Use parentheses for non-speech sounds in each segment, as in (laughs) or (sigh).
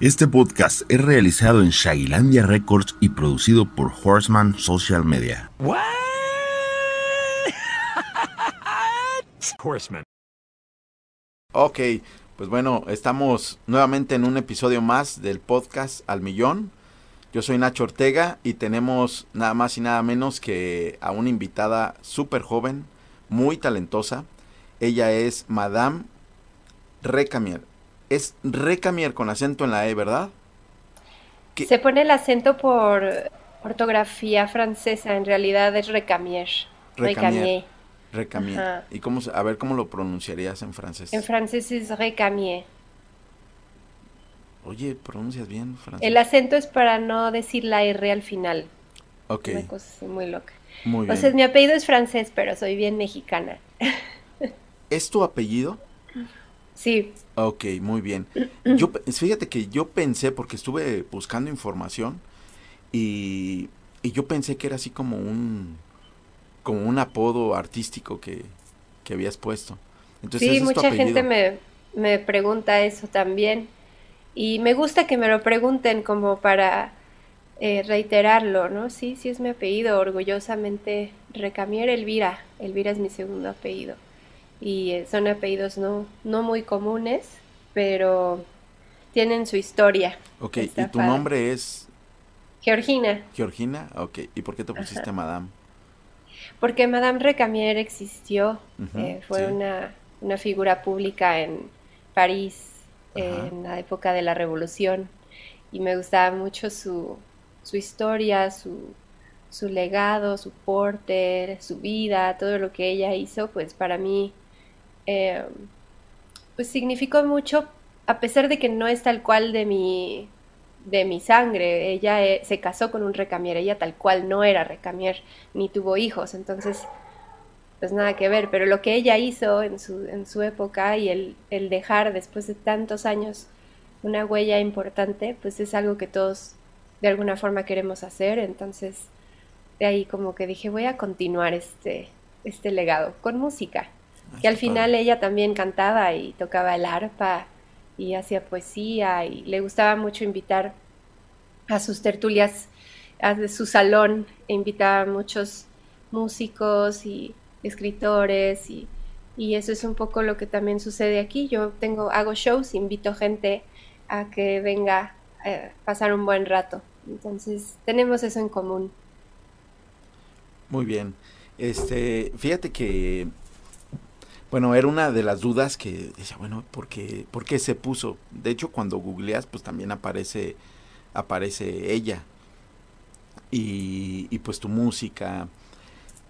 Este podcast es realizado en Shagilandia Records y producido por Horseman Social Media. (laughs) Horseman. Ok, pues bueno, estamos nuevamente en un episodio más del podcast Al Millón. Yo soy Nacho Ortega y tenemos nada más y nada menos que a una invitada súper joven, muy talentosa. Ella es Madame Recamier. Es Recamier con acento en la E, ¿verdad? ¿Qué? Se pone el acento por ortografía francesa, en realidad es Recamier. Recamier. Recamier. Ajá. ¿Y cómo, se- a ver cómo lo pronunciarías en francés? En francés es Recamier. Oye, pronuncias bien francés. El acento es para no decir la R al final. Ok, Una cosa así muy loca. muy O bien. sea, mi apellido es francés, pero soy bien mexicana. ¿Es tu apellido? Sí, Ok, muy bien. (clears throat) Yo, fíjate que yo pensé, porque estuve buscando información, y, y yo pensé que era así como un, como un apodo artístico que, que habías puesto. Entonces, sí, mucha gente me, me pregunta eso también. Y me gusta que me lo pregunten como para eh, reiterarlo, ¿no? Sí, sí es mi apellido, orgullosamente Recamier Elvira. Elvira es mi segundo apellido. Y eh, son apellidos no, no muy comunes, pero tienen su historia. Ok, ¿y tu padre. nombre es Georgina, Georgina? Ok, ¿y por qué te pusiste Madame? porque Madame Recamier existió, eh, fue sí. una, una figura pública en París Ajá. en la época de la Revolución y me gustaba mucho su, su historia, su, su legado, su porte, su vida, todo lo que ella hizo, pues para mí eh, pues significó mucho, a pesar de que no es tal cual de mi, de mi sangre. Ella eh, se casó con un recamier, ella tal cual no era recamier, ni tuvo hijos, entonces pues nada que ver, pero lo que ella hizo en su, en su época y el, el dejar después de tantos años una huella importante, pues es algo que todos de alguna forma queremos hacer, entonces de ahí como que dije voy a continuar este, este legado con música, que al final padre. ella también cantaba y tocaba el arpa y hacía poesía y le gustaba mucho invitar a sus tertulias, a su salón, e invitaba a muchos músicos y escritores y, y eso es un poco lo que también sucede aquí. Yo tengo, hago shows, invito gente a que venga a pasar un buen rato. Entonces, tenemos eso en común. Muy bien. Este, fíjate que, bueno, era una de las dudas que decía, bueno, ¿por qué, por qué se puso? De hecho, cuando googleas, pues también aparece, aparece ella. Y, y pues tu música.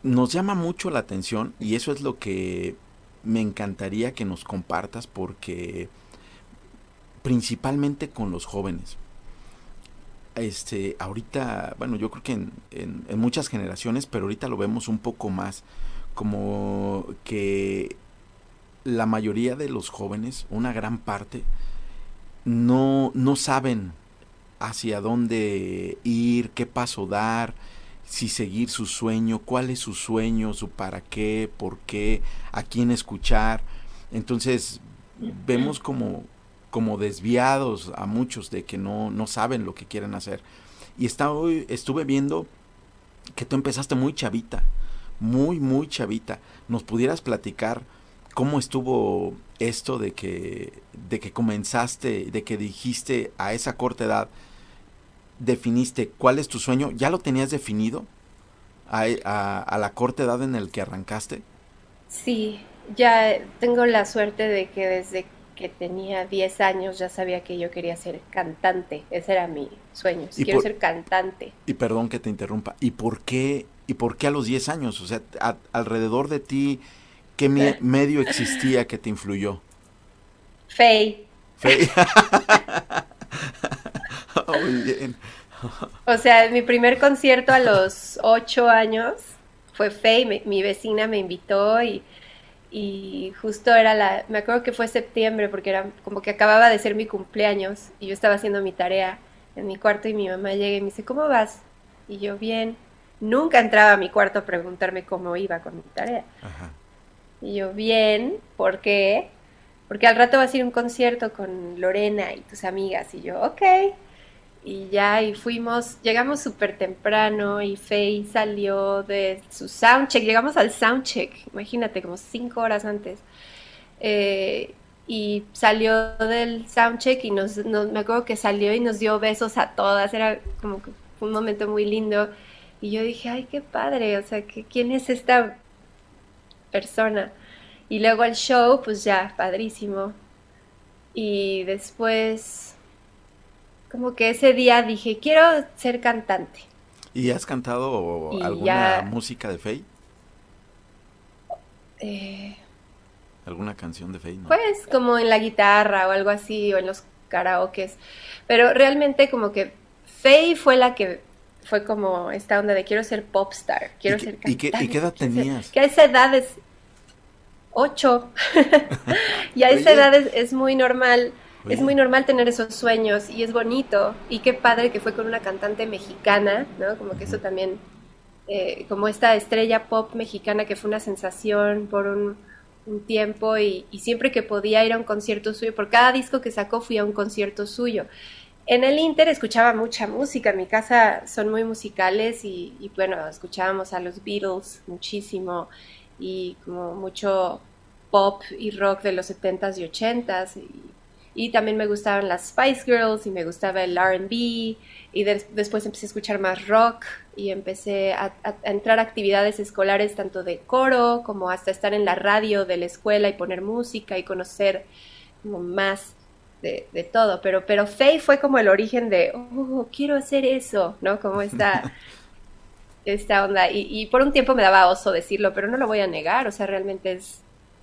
Nos llama mucho la atención y eso es lo que me encantaría que nos compartas porque principalmente con los jóvenes. Este, ahorita, bueno, yo creo que en, en- en muchas generaciones, pero ahorita lo vemos un poco más como que la mayoría de los jóvenes, una gran parte, no, no saben hacia dónde ir, qué paso dar, si seguir su sueño, cuál es su sueño, su para qué, por qué, a quién escuchar. Entonces, vemos como, como desviados a muchos de que no, no saben lo que quieren hacer. Y está hoy, estuve viendo que tú empezaste muy chavita, muy, muy chavita. ¿Nos pudieras platicar cómo estuvo esto de que, de que comenzaste, de que dijiste a esa corta edad, definiste cuál es tu sueño? ¿Ya lo tenías definido a, a- a la corta edad en el que arrancaste? Sí, ya tengo la suerte de que desde que tenía 10 años ya sabía que yo quería ser cantante. Ese era mi sueño. Y Quiero por- ser cantante. Y perdón que te interrumpa. ¿Y por qué, y por qué a los 10 años? O sea, a- alrededor de ti, ¿qué me- medio existía que te influyó? Faye. Fe- (laughs) (laughs) Muy bien. O sea, mi primer concierto a los ocho años fue Faye, mi, mi vecina me invitó y, y justo era la, me acuerdo que fue septiembre porque era como que acababa de ser mi cumpleaños y yo estaba haciendo mi tarea en mi cuarto y mi mamá llega y me dice, ¿cómo vas? Y yo, bien. Nunca entraba a mi cuarto a preguntarme cómo iba con mi tarea. Ajá. Y yo, bien, ¿por qué? porque al rato vas a ir a un concierto con Lorena y tus amigas. Y yo, ok. Y ya, y fuimos, llegamos súper temprano y Faye salió de su soundcheck, llegamos al soundcheck, imagínate, como cinco horas antes. Eh, y salió del soundcheck y nos, me acuerdo que salió y nos dio besos a todas, era como que un momento muy lindo. Y yo dije, ay, qué padre, o sea, ¿quién es esta persona? Y luego el show, pues ya, padrísimo. Y después, como que ese día dije, quiero ser cantante. ¿Y has cantado alguna música de Faye? Eh, ¿Alguna canción de Faye? Pues como en la guitarra o algo así, o en los karaokes. Pero realmente como que Faye fue la que fue como esta onda de quiero ser popstar, quiero ser cantante. ¿Y qué, ¿Y qué edad (laughs) tenías? Que a esa edad es, ocho. (laughs) y a esa edad es, muy normal. Es muy normal tener esos sueños y es bonito. Y qué padre que fue con una cantante mexicana, ¿no? Como que eso también, eh, como esta estrella pop mexicana que fue una sensación por un, tiempo y, siempre que podía ir a un concierto suyo, por cada disco que sacó fui a un concierto suyo. En el Inter escuchaba mucha música, en mi casa son muy musicales y, y bueno, escuchábamos a los Beatles muchísimo y como mucho pop y rock de los 70s y 80s. Y, también me gustaban las Spice Girls y me gustaba el RB. Y después empecé a escuchar más rock y empecé a, entrar a actividades escolares tanto de coro como hasta estar en la radio de la escuela y poner música y conocer como más de, todo, pero, pero Faye fue como el origen de, oh, quiero hacer eso, ¿no? Como esta, (laughs) esta onda. Y, por un tiempo me daba oso decirlo, pero no lo voy a negar, o sea, realmente es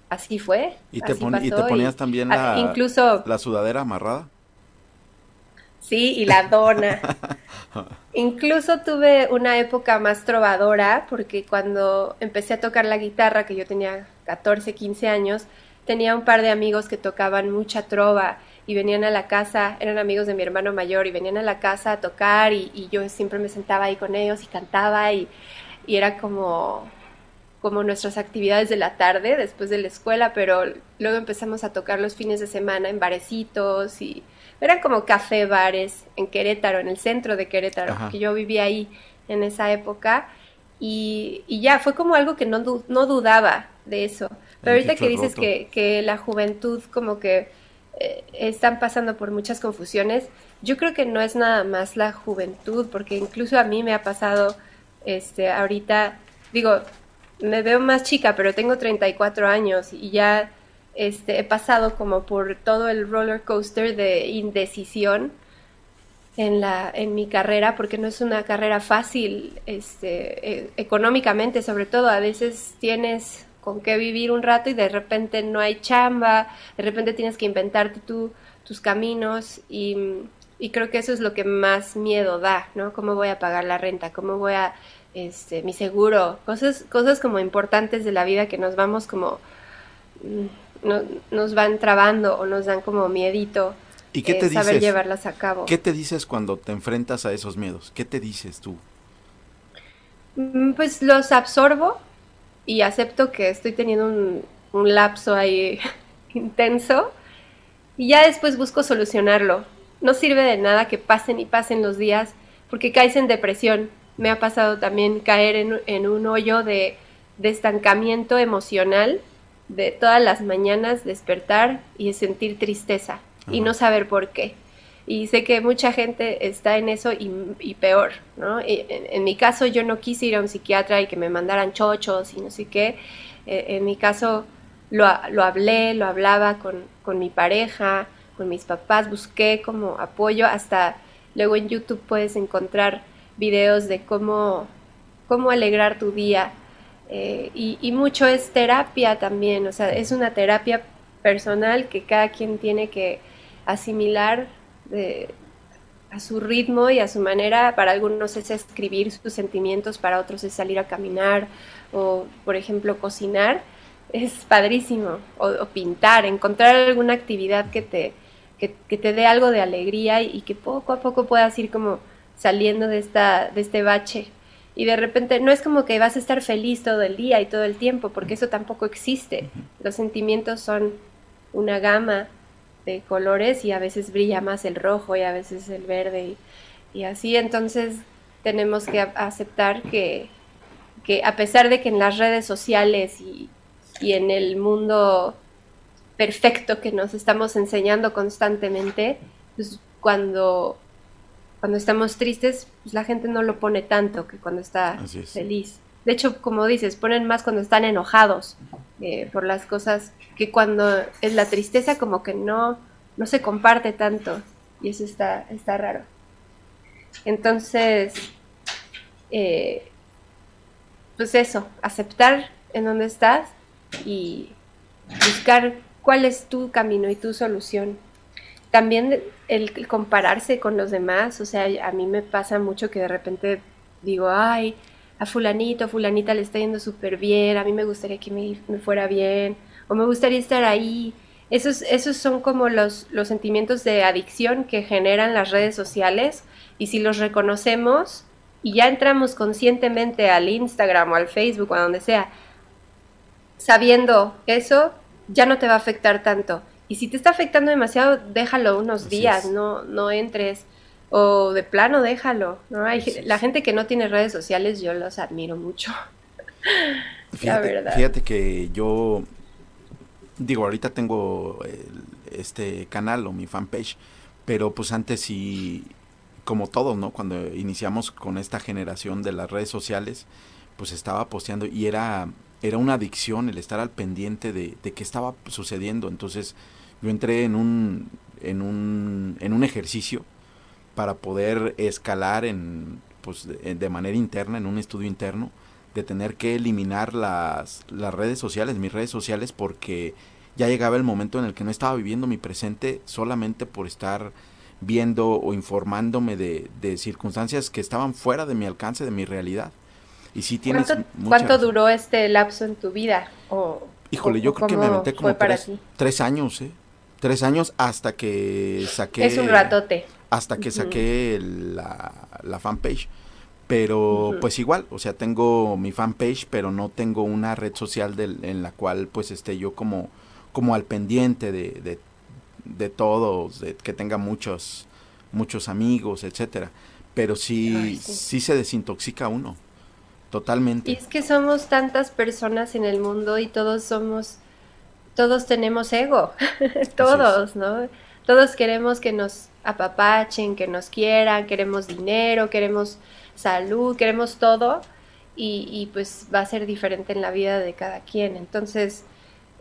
así fue. ¿Y te, ponías también la, incluso, la sudadera amarrada? Sí, y la dona. (laughs) incluso tuve una época más trovadora, porque cuando empecé a tocar la guitarra, que yo tenía 14, 15 años, tenía un par de amigos que tocaban mucha trova y venían a la casa, eran amigos de mi hermano mayor y venían a la casa a tocar y, yo siempre me sentaba ahí con ellos y cantaba y, era como, como nuestras actividades de la tarde después de la escuela, pero luego empezamos a tocar los fines de semana en barecitos y eran como café bares en Querétaro, en el centro de Querétaro, que yo vivía ahí en esa época. Y, ya fue como algo que no, no dudaba de eso. Pero ahorita que dices que, que la juventud como que eh, están pasando por muchas confusiones. Yo creo que no es nada más la juventud, porque incluso a mí me ha pasado, este, ahorita, digo, me veo más chica, pero tengo 34 años y ya este, he pasado como por todo el roller coaster de indecisión en, la, en mi carrera, porque no es una carrera fácil este, e, económicamente, sobre todo. A veces tienes con qué vivir un rato y de repente no hay chamba, de repente tienes que inventarte tú tus caminos y, creo que eso es lo que más miedo da, ¿no? ¿Cómo voy a pagar la renta? ¿Cómo voy a, este, mi seguro? Cosas, cosas como importantes de la vida que nos vamos como, mm, no, nos van trabando o nos dan como miedito. ¿Y qué te eh, saber llevarlas a cabo. ¿Qué te dices cuando te enfrentas a esos miedos? ¿Qué te dices tú? Mm, pues los absorbo, y acepto que estoy teniendo un, lapso ahí (laughs) intenso y ya después busco solucionarlo. No sirve de nada que pasen y pasen los días porque caes en depresión. Me ha pasado también caer en, un hoyo de, estancamiento emocional, de todas las mañanas despertar y sentir tristeza y no saber por qué y sé que mucha gente está en eso y, peor, ¿no? En, mi caso yo no quise ir a un psiquiatra y que me mandaran chochos y no sé qué. Eh, en mi caso lo, lo, hablé, lo hablaba con, con mi pareja, con mis papás, busqué como apoyo, hasta luego en YouTube puedes encontrar videos de cómo, cómo alegrar tu día. Eh, y, y, mucho es terapia también, o sea, es una terapia personal que cada quien tiene que asimilar a su ritmo y a su manera. Para algunos es escribir sus sentimientos, para otros es salir a caminar o, por ejemplo, cocinar. Es padrísimo. O, pintar, encontrar alguna actividad que te, que, te dé algo de alegría y, que poco a poco puedas ir como saliendo de, esta, de este bache. Y de repente no es como que vas a estar feliz todo el día y todo el tiempo, porque eso tampoco existe. Los sentimientos son una gama de colores y a veces brilla más el rojo y a veces el verde y, así. Entonces tenemos que aceptar que, que, a pesar de que en las redes sociales y, y en el mundo perfecto que nos estamos enseñando constantemente, pues cuando, cuando estamos tristes, pues la gente no lo pone tanto que cuando está feliz. De hecho, como dices, ponen más cuando están enojados eh, por las cosas que cuando es la tristeza como que no, no se comparte tanto y eso está, está raro. Entonces, eh, pues eso, aceptar en dónde estás y buscar cuál es tu camino y tu solución. También el compararse con los demás, o sea, a mí me pasa mucho que de repente digo, ay, a fulanito, a fulanita le está yendo súper bien, a mí me gustaría que me, fuera bien, o me gustaría estar ahí. Esos, esos son como los, los sentimientos de adicción que generan las redes sociales y si los reconocemos y ya entramos conscientemente al Instagram o al Facebook o a donde sea, sabiendo eso, ya no te va a afectar tanto. Y si te está afectando demasiado, déjalo unos días, no, no entres o de plano déjalo. ¿no? Hay, La gente que no tiene redes sociales yo los admiro mucho. (laughs) Fíjate, la verdad. Fíjate que yo, digo, ahorita tengo este canal o mi fanpage, pero pues antes sí, como todos, ¿no? Cuando iniciamos con esta generación de las redes sociales, pues estaba posteando y era, era una adicción el estar al pendiente de, de qué estaba sucediendo. Entonces yo entré en un, en un, en un ejercicio para poder escalar en, pues, de, manera interna, en un estudio interno, de tener que eliminar las, las redes sociales, mis redes sociales, porque ya llegaba el momento en el que no estaba viviendo mi presente solamente por estar viendo o informándome de, de circunstancias que estaban fuera de mi alcance, de mi realidad. Y si tienes ¿Cuánto, ¿Cuánto, duró este lapso en tu vida? O, Híjole, yo creo que me aventé como tres, tres, años, ¿eh? Tres años hasta que saqué... Es un ratote hasta que saqué la, la, fanpage. Pero pues igual, o sea, tengo mi fanpage, pero no tengo una red social en la cual pues esté yo como, como al pendiente de, de, de todos, de, que tenga muchos, muchos amigos, etcétera. Pero sí, sí, se desintoxica uno, totalmente. Y es que somos tantas personas en el mundo y todos somos, todos tenemos ego, (laughs) todos, ¿no? Todos queremos que nos apapachen, que nos quieran, queremos dinero, queremos salud, queremos todo y, pues va a ser diferente en la vida de cada quien. Entonces,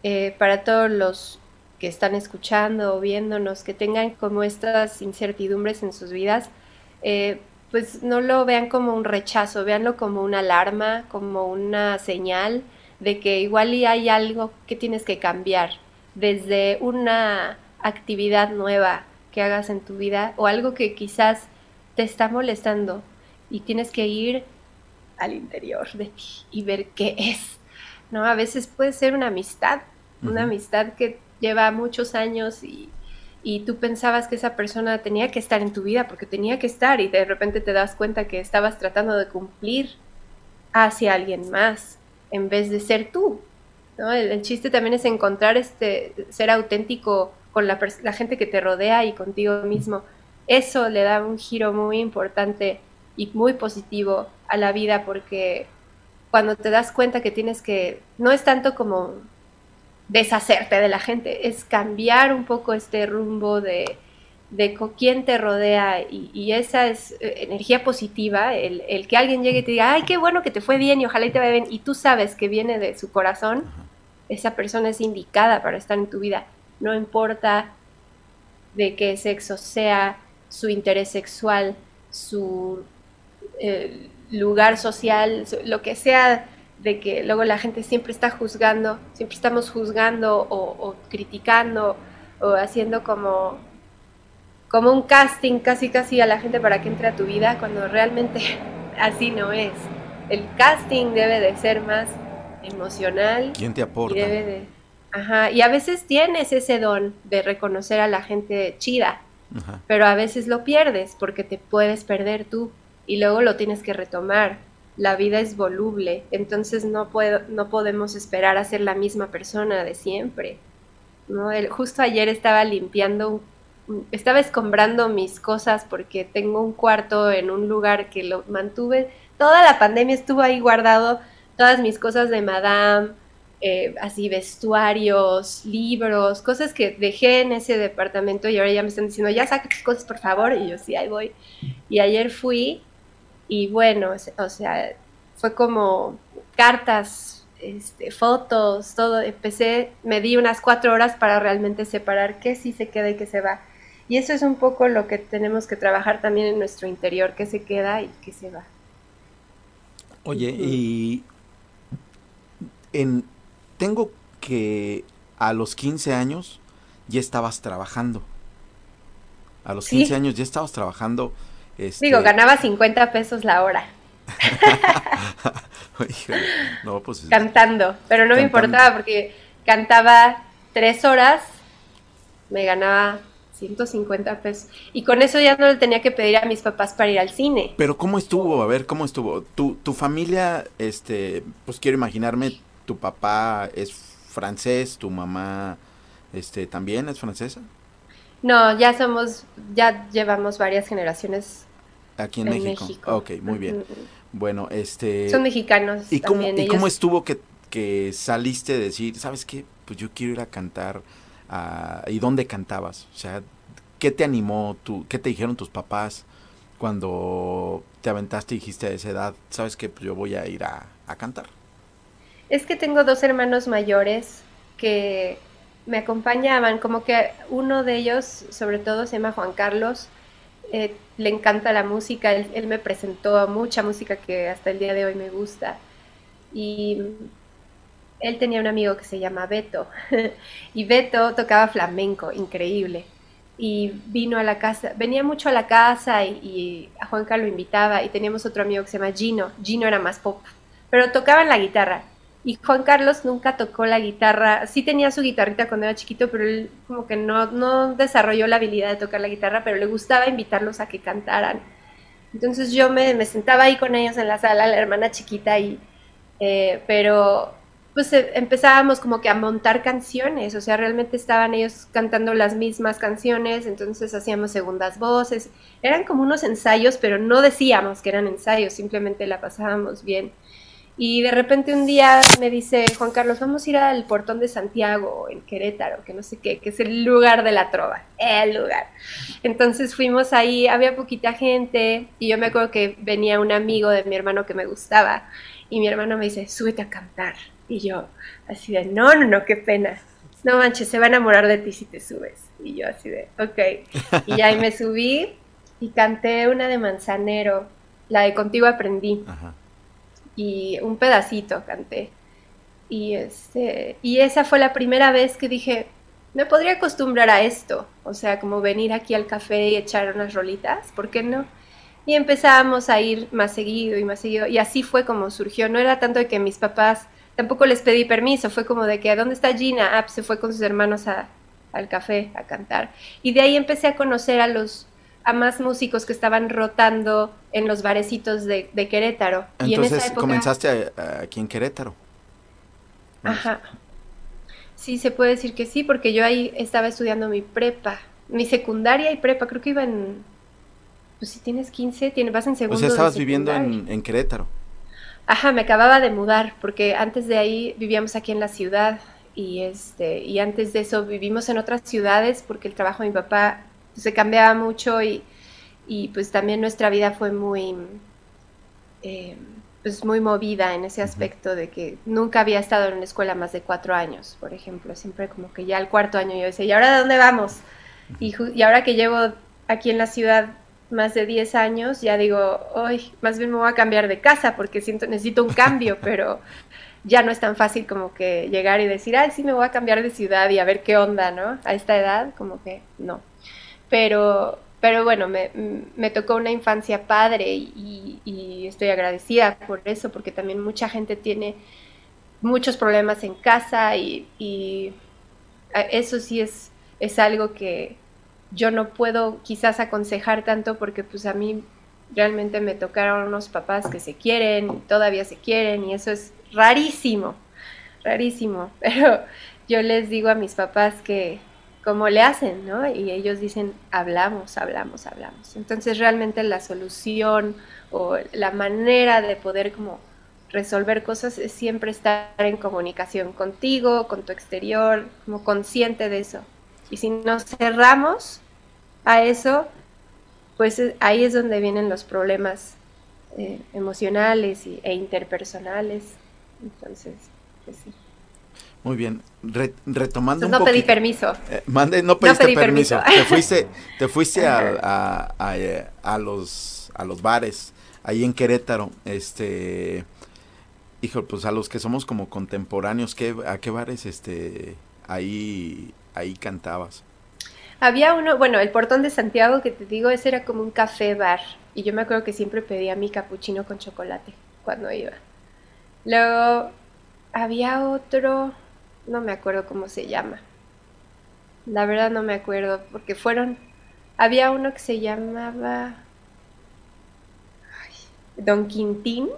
eh, para todos los que están escuchando o viéndonos, que tengan como estas incertidumbres en sus vidas, eh, pues no lo vean como un rechazo, véanlo como una alarma, como una señal de que igual y hay algo que tienes que cambiar, desde una actividad nueva, que hagas en tu vida o algo que quizás te está molestando y tienes que ir al interior de ti y ver qué es. ¿no? A veces puede ser una amistad, una amistad que lleva muchos años y, y tú pensabas que esa persona tenía que estar en tu vida porque tenía que estar y de repente te das cuenta que estabas tratando de cumplir hacia alguien más en vez de ser tú. ¿no? El, el, chiste también es encontrar este ser auténtico con la, la gente que te rodea y contigo mismo. Eso le da un giro muy importante y muy positivo a la vida porque cuando te das cuenta que tienes que, no es tanto como deshacerte de la gente, es cambiar un poco este rumbo de, de con quién te rodea y, esa es eh, energía positiva, el, el, que alguien llegue y te diga, ay, qué bueno que te fue bien y ojalá y te vaya bien, y tú sabes que viene de su corazón, esa persona es indicada para estar en tu vida no importa de qué sexo sea, su interés sexual, su eh, lugar social, lo que sea, de que luego la gente siempre está juzgando, siempre estamos juzgando o, criticando o haciendo como, como un casting casi casi a la gente para que entre a tu vida, cuando realmente (laughs) así no es. El casting debe de ser más emocional. ¿Quién te aporta? debe de, Ajá, y a veces tienes ese don de reconocer a la gente chida, pero a veces lo pierdes porque te puedes perder tú y luego lo tienes que retomar. La vida es voluble, entonces no, puedo, no podemos esperar a ser la misma persona de siempre. ¿no? justo ayer estaba limpiando, estaba escombrando mis cosas porque tengo un cuarto en un lugar que lo mantuve, toda la pandemia estuvo ahí guardado, todas mis cosas de madame, eh, así vestuarios, libros, cosas que dejé en ese departamento y ahora ya me están diciendo, ya saca tus cosas por favor, y yo sí, ahí voy. Y ayer fui y bueno, o sea, fue como cartas, este, fotos, todo. Empecé, me di unas cuatro horas para realmente separar qué sí se queda y qué se va. Y eso es un poco lo que tenemos que trabajar también en nuestro interior, qué se queda y qué se va. Oye, y en, tengo que a los 15 años ya estabas trabajando. A los 15 años ya estabas trabajando. Este... Digo, ganaba 50 pesos la hora. (laughs) no, pues, Cantando, pero no me importaba porque cantaba tres horas, me ganaba 150 pesos. Y con eso ya no le tenía que pedir a mis papás para ir al cine. Pero ¿cómo estuvo? A ver, ¿cómo estuvo? Tu, tu familia, este, pues quiero imaginarme tu papá es francés, tu mamá este también es francesa. No, ya somos, ya llevamos varias generaciones aquí en, México. Ok, muy bien. Bueno, este. Son mexicanos. ¿Y cómo, ¿y cómo estuvo que, que saliste de decir, sabes qué? Pues yo quiero ir a cantar. ¿Y dónde cantabas? O sea, ¿qué te animó? tú ¿Qué te dijeron tus papás cuando te aventaste y dijiste a esa edad, sabes qué? Pues yo voy a ir a cantar. Es que tengo dos hermanos mayores que me acompañaban, como que uno de ellos, sobre todo, se llama Juan Carlos, eh, le encanta la música, él, me presentó mucha música que hasta el día de hoy me gusta. Y él tenía un amigo que se llama Beto, (laughs) y Beto tocaba flamenco, increíble. Y vino a la casa, venía mucho a la casa y, a Juanca lo invitaba, y teníamos otro amigo que se llama Gino, Gino era más pop, pero tocaba la guitarra y Juan Carlos nunca tocó la guitarra, sí tenía su guitarrita cuando era chiquito, pero él como que no, no desarrolló la habilidad de tocar la guitarra, pero le gustaba invitarlos a que cantaran. Entonces yo me, me sentaba ahí con ellos en la sala, la hermana chiquita, y, eh, pero pues eh, empezábamos como que a montar canciones, o sea, realmente estaban ellos cantando las mismas canciones, entonces hacíamos segundas voces, eran como unos ensayos, pero no decíamos que eran ensayos, simplemente la pasábamos bien. Y de repente un día me dice, Juan Carlos, vamos a ir al portón de Santiago, en Querétaro, que no sé qué, que es el lugar de la trova, el lugar. Entonces fuimos ahí, había poquita gente, y yo me acuerdo que venía un amigo de mi hermano que me gustaba, y mi hermano me dice, súbete a cantar. Y yo, así de, no, no, no, qué pena. No manches, se va a enamorar de ti si te subes. Y yo así de, ok. Y ahí me subí y canté una de Manzanero, la de Contigo Aprendí. Ajá y un pedacito canté. Y, este, y esa fue la primera vez que dije, me podría acostumbrar a esto, o sea, como venir aquí al café y echar unas rolitas, ¿por qué no? Y empezamos a ir más seguido y más seguido, y así fue como surgió, no era tanto de que mis papás, tampoco les pedí permiso, fue como de que, ¿dónde está Gina? Ah, pues se fue con sus hermanos al café a cantar. Y de ahí empecé a conocer a los a más músicos que estaban rotando en los barecitos de, Querétaro. Entonces comenzaste aquí en Querétaro. Ajá. Sí, se puede decir que sí, porque yo ahí estaba estudiando mi prepa, mi secundaria y prepa, creo que iba en... Pues si tienes 15, tienes, vas en segundo. O sea, estabas viviendo en, en Querétaro. Ajá, me acababa de mudar, porque antes de ahí vivíamos aquí en la ciudad y este y antes de eso vivimos en otras ciudades porque el trabajo de mi papá se cambiaba mucho y, pues también nuestra vida fue muy, eh, pues muy movida en ese aspecto de que nunca había estado en una escuela más de cuatro años, por ejemplo, siempre como que ya al cuarto año yo decía, ¿y ahora de dónde vamos? Y, y ahora que llevo aquí en la ciudad más de 10 años, ya digo, hoy más bien me voy a cambiar de casa porque siento, necesito un cambio, (laughs) pero ya no es tan fácil como que llegar y decir, ay, sí, me voy a cambiar de ciudad y a ver qué onda, ¿no? A esta edad, como que no pero, pero bueno, me, me tocó una infancia padre y, y, estoy agradecida por eso, porque también mucha gente tiene muchos problemas en casa y, y eso sí es, es algo que yo no puedo quizás aconsejar tanto porque pues a mí realmente me tocaron unos papás que se quieren, todavía se quieren y eso es rarísimo, rarísimo, (laughs) pero yo les digo a mis papás que cómo le hacen, ¿no? Y ellos dicen, hablamos, hablamos, hablamos. Entonces realmente la solución o la manera de poder como resolver cosas es siempre estar en comunicación contigo, con tu exterior, como consciente de eso. Y si nos cerramos a eso, pues eh, ahí es donde vienen los problemas eh, emocionales e interpersonales. Entonces, pues sí. Muy bien, retomando un no pedí permiso. Eh, mande, no pediste permiso. Te fuiste, te fuiste (laughs) a, a, los a los bares ahí en Querétaro. Este, hijo, pues a los que somos como contemporáneos, ¿qué, ¿a qué bares este ahí ahí cantabas? Había uno, bueno, el Portón de Santiago que te digo, ese era como un café bar y yo me acuerdo que siempre pedía mi capuchino con chocolate cuando iba. Luego había otro no me acuerdo cómo se llama. La verdad no me acuerdo, porque fueron, había uno que se llamaba Don Quintín,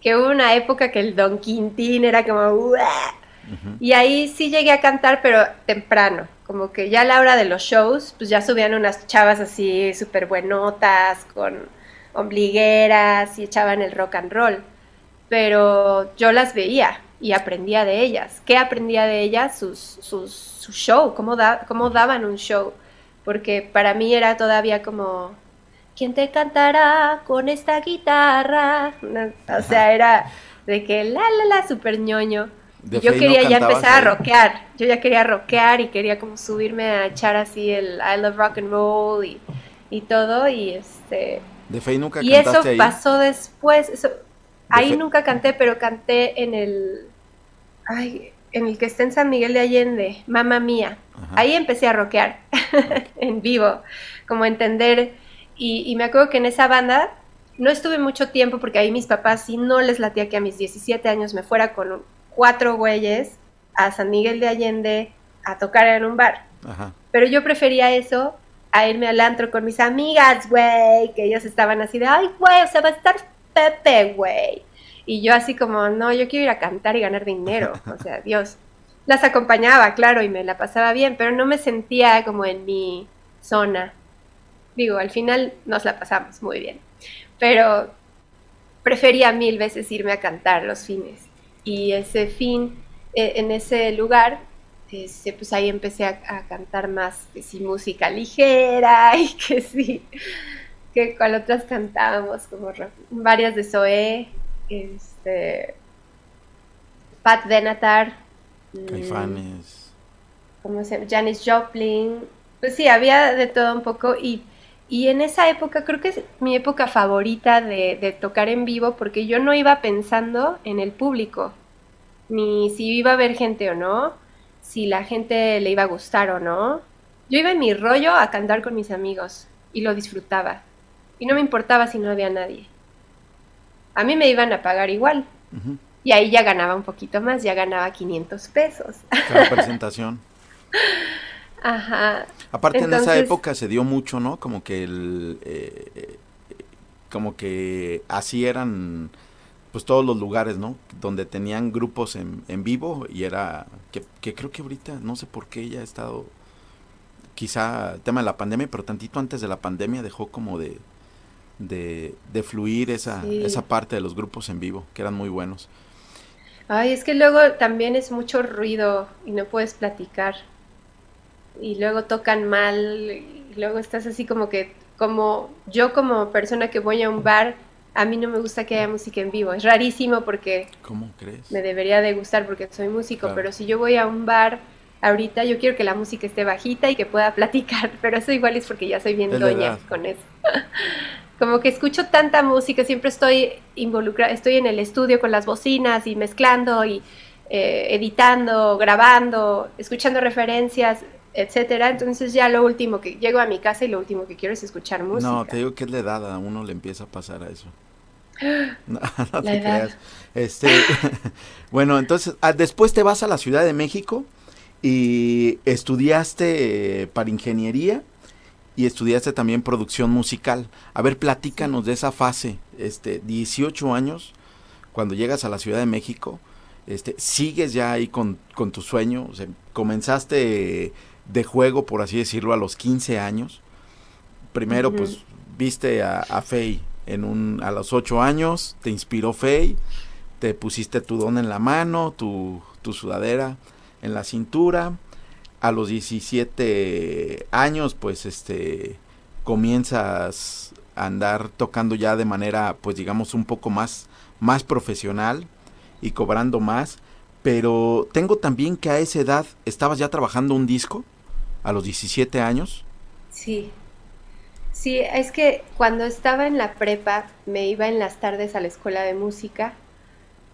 que hubo una época que el Don Quintín era como... Y ahí sí llegué a cantar, pero temprano, como que ya a la hora de los shows, pues ya subían unas chavas así súper buenotas, con ombligueras y echaban el rock and roll. Pero yo las veía, y aprendía de ellas. ¿Qué aprendía de ellas? Sus, sus, su show, cómo, da, cómo daban un show. Porque para mí era todavía como, ¿quién te cantará con esta guitarra? o sea, era de que la, la, la, super ñoño. yo quería ya empezar a rockear. Yo ya quería rockear y quería como subirme a echar así el I love rock and roll y, y todo. Y este. De Fe nunca Y eso pasó después. Eso, Ahí nunca canté, pero canté en el. Ay, en el que está en San Miguel de Allende, Mamá Mía. Ahí empecé a rockear (laughs) en vivo, como entender. Y, me acuerdo que en esa banda no estuve mucho tiempo porque ahí mis papás sí no les latía que a mis 17 años me fuera con cuatro güeyes a San Miguel de Allende a tocar en un bar. Pero yo prefería eso a irme al antro con mis amigas, güey, que ellos estaban así de, ay, güey, o sea, va a estar Pepe, güey. Y yo así como, no, yo quiero ir a cantar y ganar dinero. (laughs) O sea, Dios. Las acompañaba, claro, y me la pasaba bien, pero no me sentía como en mi zona. Digo, al final nos la pasamos muy bien. Pero prefería mil veces irme a cantar los fines. Y ese fin, e, en ese lugar, este, pues ahí empecé a, cantar más que si música ligera (laughs) y que sí que con otras cantábamos, como varias de Zoé, este, Pat Benatar, mm, Caifanes, ¿cómo se llama? Janis Joplin, pues sí, había de todo un poco y, y en esa época creo que es mi época favorita de, de tocar en vivo porque yo no iba pensando en el público, ni si iba a haber gente o no, si la gente le iba a gustar o no. Yo iba en mi rollo a cantar con mis amigos y lo disfrutaba. Y no me importaba si no había nadie. A mí me iban a pagar igual. Y ahí ya ganaba un poquito más, ya ganaba 500 pesos. Cada presentación. (laughs) Ajá. Aparte en esa época se dio mucho, ¿no? Como que el... Eh, eh, como que así eran pues todos los lugares, ¿no? Donde tenían grupos en, en vivo y era... Que, que creo que ahorita, no sé por qué ya ha estado... Quizá tema de la pandemia, pero tantito antes de la pandemia dejó como de de, de fluir esa, esa parte de los grupos en vivo, que eran muy buenos. Ay, es que luego también es mucho ruido y no puedes platicar. Y luego tocan mal, y luego estás así como que, como yo como persona que voy a un bar, a mí no me gusta que haya música en vivo. Es rarísimo porque... ¿Cómo crees? Me debería de gustar porque soy músico, pero si yo voy a un bar ahorita, yo quiero que la música esté bajita y que pueda (laughs) platicar, pero eso igual es porque ya soy bien doña con eso. Como que escucho tanta música, siempre estoy involucrada, estoy en el estudio con las bocinas y mezclando y eh, editando, grabando, escuchando referencias, etcétera. Entonces ya lo último que llego a mi casa y lo último que quiero es escuchar música. No, te digo que es la edad, a uno le empieza a pasar a eso. (gasps) No, (laughs) te creas. Este, (laughs) bueno, entonces ah, después te vas a la Ciudad de México y estudiaste eh, para ingeniería y estudiaste también producción musical. A ver, platícanos de esa fase, este, 18 años, cuando llegas a la Ciudad de México, Este, ¿Sigues ya ahí con, tu sueño? comenzaste de juego, por así decirlo, a los 15 años. Primero, pues, viste a, a Faye en un, a los 8 años, te inspiró Faye, te pusiste tu don en la mano, tu, tu sudadera en la cintura. A los 17 años, pues, este, comienzas a andar tocando ya de manera, pues, digamos, un poco más, más profesional y cobrando más. Pero tengo también que a esa edad estabas ya trabajando un disco, a los 17 años. Sí, Sí, es que cuando estaba en la prepa me iba en las tardes a la escuela de música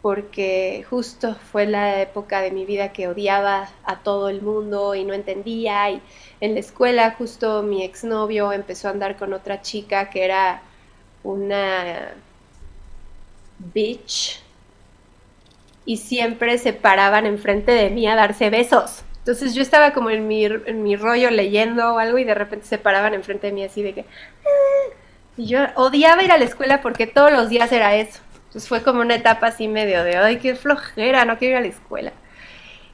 porque justo fue la época de mi vida que odiaba a todo el mundo y no entendía y en la escuela justo mi exnovio empezó a andar con otra chica que era una bitch y siempre se paraban enfrente de mí a darse besos. Entonces yo estaba como en mi, en mi rollo leyendo o algo y de repente se paraban enfrente de mí así de que... Ah". Y yo odiaba ir a la escuela porque todos los días era eso. Entonces fue como una etapa así medio de, ay, qué flojera, no quiero ir a la escuela.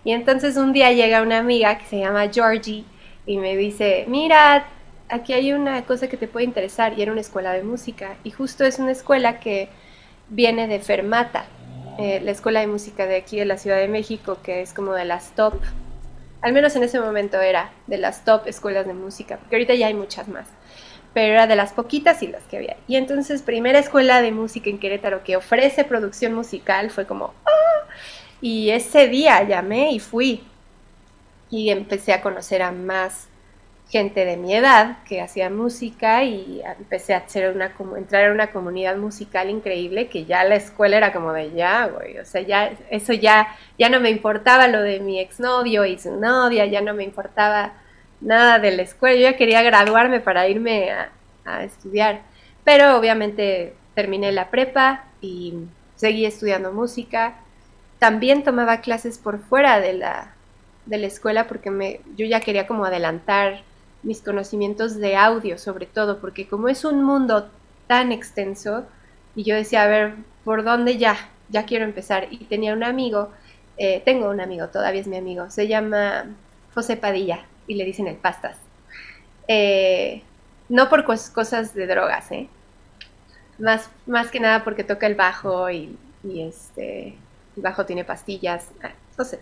Y entonces un día llega una amiga que se llama Georgie y me dice, mira, aquí hay una cosa que te puede interesar y era una escuela de música. Y justo es una escuela que viene de Fermata, eh, la escuela de música de aquí de la Ciudad de México, que es como de las top al menos en ese momento era de las top escuelas de música, porque ahorita ya hay muchas más, pero era de las poquitas y las que había. Y entonces, primera escuela de música en Querétaro que ofrece producción musical fue como, ¡ah! Y ese día llamé y fui. Y empecé a conocer a más gente de mi edad que hacía música y empecé a hacer una entrar en una comunidad musical increíble que ya la escuela era como de ya, güey, o sea, ya eso ya ya no me importaba lo de mi exnovio y su novia, ya no me importaba nada de la escuela, yo ya quería graduarme para irme a, estudiar, pero obviamente terminé la prepa y seguí estudiando música. También tomaba clases por fuera de la de la escuela porque me, yo ya quería como adelantar mis conocimientos de audio sobre todo, porque como es un mundo tan extenso, y yo decía, a ver, ¿por dónde ya? Ya quiero empezar. Y tenía un amigo, eh, tengo un amigo, todavía es mi amigo, se llama José Padilla, y le dicen el pastas. Eh, no por cosas de drogas, ¿eh? Más, más que nada porque toca el bajo y, este, el bajo tiene pastillas, ah, no sé.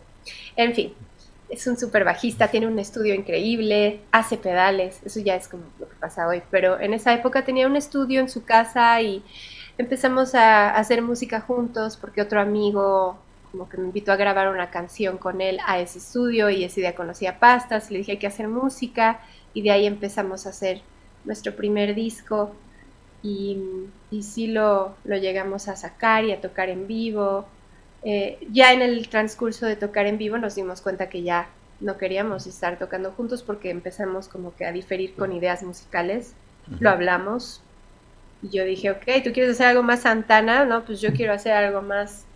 En fin, es un súper bajista, tiene un estudio increíble, hace pedales, eso ya es como lo que pasa hoy, pero en esa época tenía un estudio en su casa y empezamos a hacer música juntos porque otro amigo como que me invitó a grabar una canción con él a ese estudio y ese día conocía Pastas y le dije hay que hacer música y de ahí empezamos a hacer nuestro primer disco y, y sí lo, lo llegamos a sacar y a tocar en vivo. Eh, ya en el transcurso de tocar en vivo nos dimos cuenta que ya no queríamos estar tocando juntos porque empezamos como que a diferir con ideas musicales. Lo hablamos y yo dije, ok, ¿tú quieres hacer algo más Santana? No, pues yo quiero hacer algo más...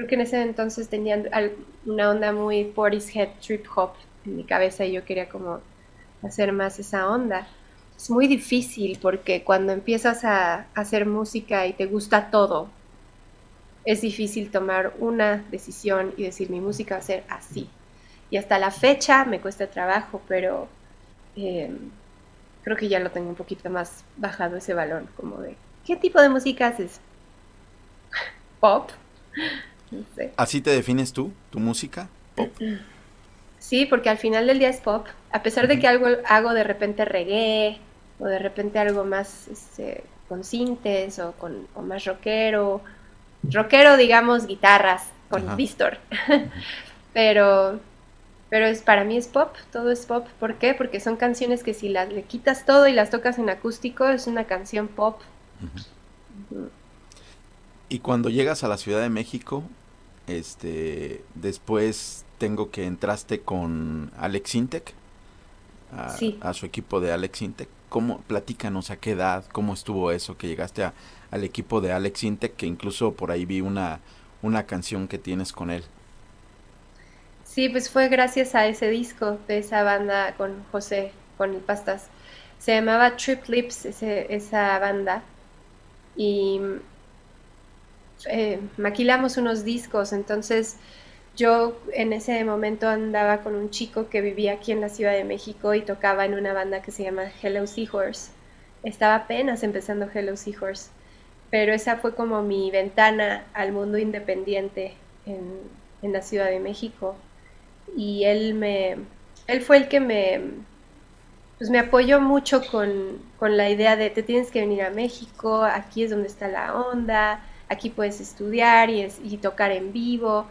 Creo que en ese entonces tenían una onda muy Portishead trip hop en mi cabeza y yo quería como hacer más esa onda. Es muy difícil porque cuando empiezas a hacer música y te gusta todo, es difícil tomar una decisión y decir mi música va a ser así. Y hasta la fecha me cuesta trabajo, pero em, creo que ya lo tengo un poquito más bajado ese balón, como de, ¿qué tipo de música haces? (laughs) ¿Pop? ¿Así te defines tú, tu música? ¿Pop? (clears throat) Sí, porque al final del día es pop. A pesar de que algo hago de repente reggae o de repente algo más este, con sintes o, con, o más rockero rockero, digamos, guitarras con Vistor. (laughs) pero pero es para mí es pop, todo es pop. ¿Por qué? Porque son canciones que si las le quitas todo y las tocas en acústico es una canción pop. Y cuando llegas a la Ciudad de México, este, después tengo que entraste con Alex Intec, a, a su equipo de Alex Intec. ¿Cómo, platícanos a qué edad, cómo estuvo eso, que llegaste a, al equipo de Alex Intec, que incluso por ahí vi una, una canción que tienes con él. Sí, pues fue gracias a ese disco de esa banda con José, con el Pastas. Se llamaba Trip Lips esa banda. Y eh, maquilamos unos discos, entonces yo en ese momento andaba con un chico que vivía aquí en la Ciudad de México y tocaba en una banda que se llama Hello Seahorse. Estaba apenas empezando Hello Seahorse, pero esa fue como mi ventana al mundo independiente en, en la Ciudad de México. Y él me, él fue el que me, pues me apoyó mucho con, con la idea de te tienes que venir a México, aquí es donde está la onda, aquí puedes estudiar y, y tocar en vivo.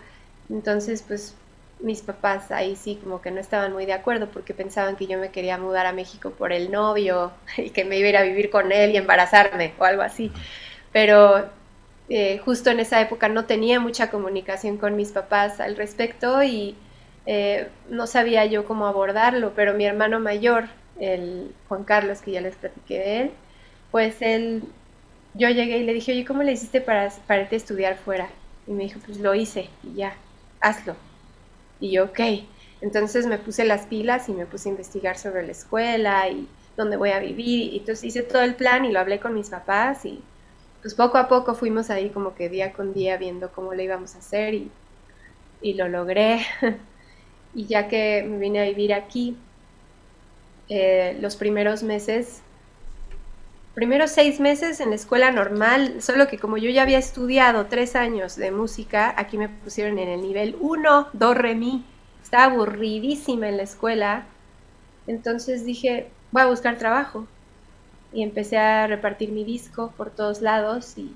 Entonces, pues mis papás ahí sí como que no estaban muy de acuerdo porque pensaban que yo me quería mudar a México por el novio (laughs) y que me iba a ir a vivir con él y embarazarme o algo así. Pero eh, justo en esa época no tenía mucha comunicación con mis papás al respecto y eh, no sabía yo cómo abordarlo, pero mi hermano mayor, el Juan Carlos, que ya les platiqué de él, pues él yo llegué y le dije, oye, ¿cómo le hiciste para, para estudiar fuera? Y me dijo, pues lo hice y ya, hazlo. Y yo, ok. Entonces me puse las pilas y me puse a investigar sobre la escuela y dónde voy a vivir. Y entonces hice todo el plan y lo hablé con mis papás y pues poco a poco fuimos ahí como que día con día viendo cómo lo íbamos a hacer y, y lo logré. (laughs) y ya que me vine a vivir aquí, eh, los primeros meses primeros seis meses en la escuela normal, solo que como yo ya había estudiado tres años de música, aquí me pusieron en el nivel 1, do, re, mi. Estaba aburridísima en la escuela. Entonces dije, voy a buscar trabajo. Y empecé a repartir mi disco por todos lados. Y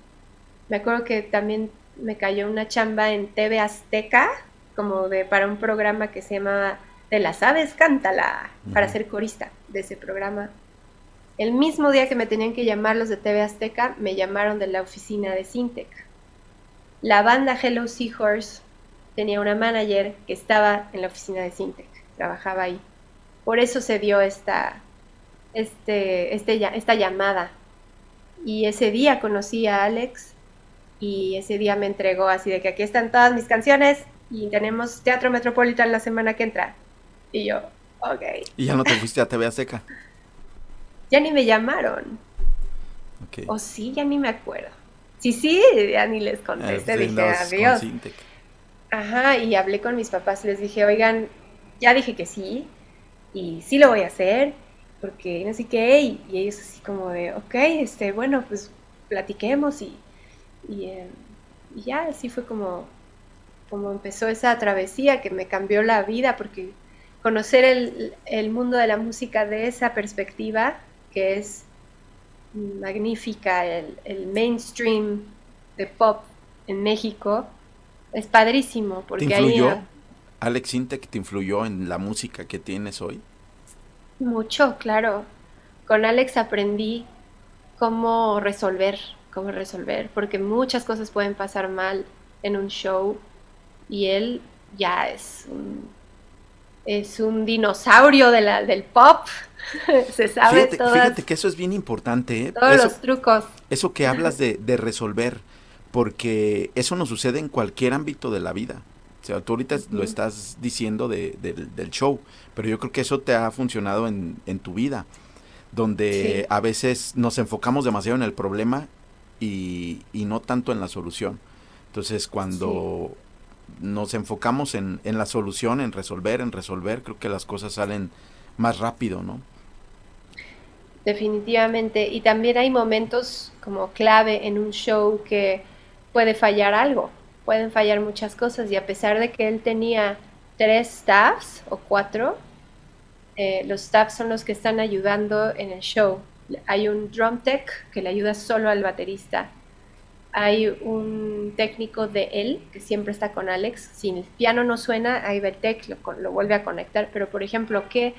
me acuerdo que también me cayó una chamba en TV Azteca, como de para un programa que se llama De las aves, cántala, para ser corista de ese programa. El mismo día que me tenían que llamar los de TV Azteca, me llamaron de la oficina de Sintec. La banda Hello Seahorse tenía una manager que estaba en la oficina de Sintec, trabajaba ahí. Por eso se dio esta, este, este, esta llamada. Y ese día conocí a Alex y ese día me entregó así de que aquí están todas mis canciones y tenemos Teatro Metropolitan la semana que entra. Y yo, ok. ¿Y ya no te fuiste a TV Azteca? (laughs) ya ni me llamaron. O sí, ya ni me acuerdo. Sí, sí, ya ni les contesté, dije adiós. Ajá, y hablé con mis papás, les dije, oigan, ya dije que sí, y sí lo voy a hacer, porque no sé qué, y, ellos así como de, ok, este, bueno, pues platiquemos y, y, em, ya, así fue como, como empezó esa travesía que me cambió la vida, porque conocer el, el mundo de la música de esa perspectiva que es magnífica, el, mainstream de pop en México, es padrísimo. Porque ¿Te influyó? Alex Intec te influyó en la música que tienes hoy? Mucho, claro. Con Alex aprendí cómo resolver, cómo resolver, porque muchas cosas pueden pasar mal en un show y él ya es un, es un dinosaurio de la, del pop, (laughs) Se sabe fíjate, fíjate, que eso es bien importante. ¿eh? Todos los trucos. Eso que hablas de, resolver, porque eso no sucede en cualquier ámbito de la vida. O sea, tú ahorita lo estás diciendo de, del show, pero yo creo que eso te ha funcionado en, tu vida, donde a veces nos enfocamos demasiado en el problema y, no tanto en la solución. Entonces, cuando nos enfocamos en, en la solución, en resolver, en resolver, creo que las cosas salen más rápido, ¿no? Definitivamente. Y también hay momentos como clave en un show que puede fallar algo, pueden fallar muchas cosas. Y a pesar de que él tenía tres staffs o cuatro, eh, los staffs son los que están ayudando en el show. Hay un drum tech que le ayuda solo al baterista. Hay un técnico de él que siempre está con Alex. Si el piano no suena, ahí va tech, lo, lo vuelve a conectar. Pero, por ejemplo, ¿qué,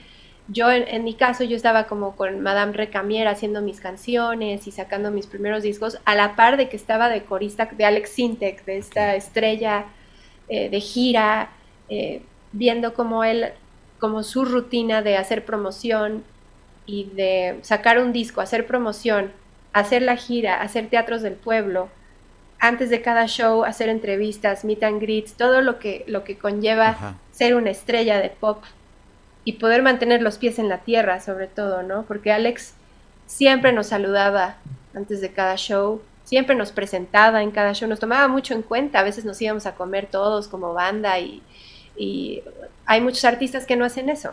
yo en, mi caso yo estaba como con Madame Recamier haciendo mis canciones y sacando mis primeros discos a la par de que estaba de corista de Alex Sintek, de esta estrella eh, de gira, eh, viendo como él, como su rutina de hacer promoción y de sacar un disco, hacer promoción, hacer la gira, hacer teatros del pueblo, antes de cada show hacer entrevistas, meet and greets, todo lo que, lo que conlleva ser una estrella de pop y poder mantener los pies en la tierra, sobre todo, ¿no? Porque Alex siempre nos saludaba antes de cada show siempre nos presentaba en cada show, nos tomaba mucho en cuenta, a veces nos íbamos a comer todos como banda y, hay muchos artistas que no hacen eso.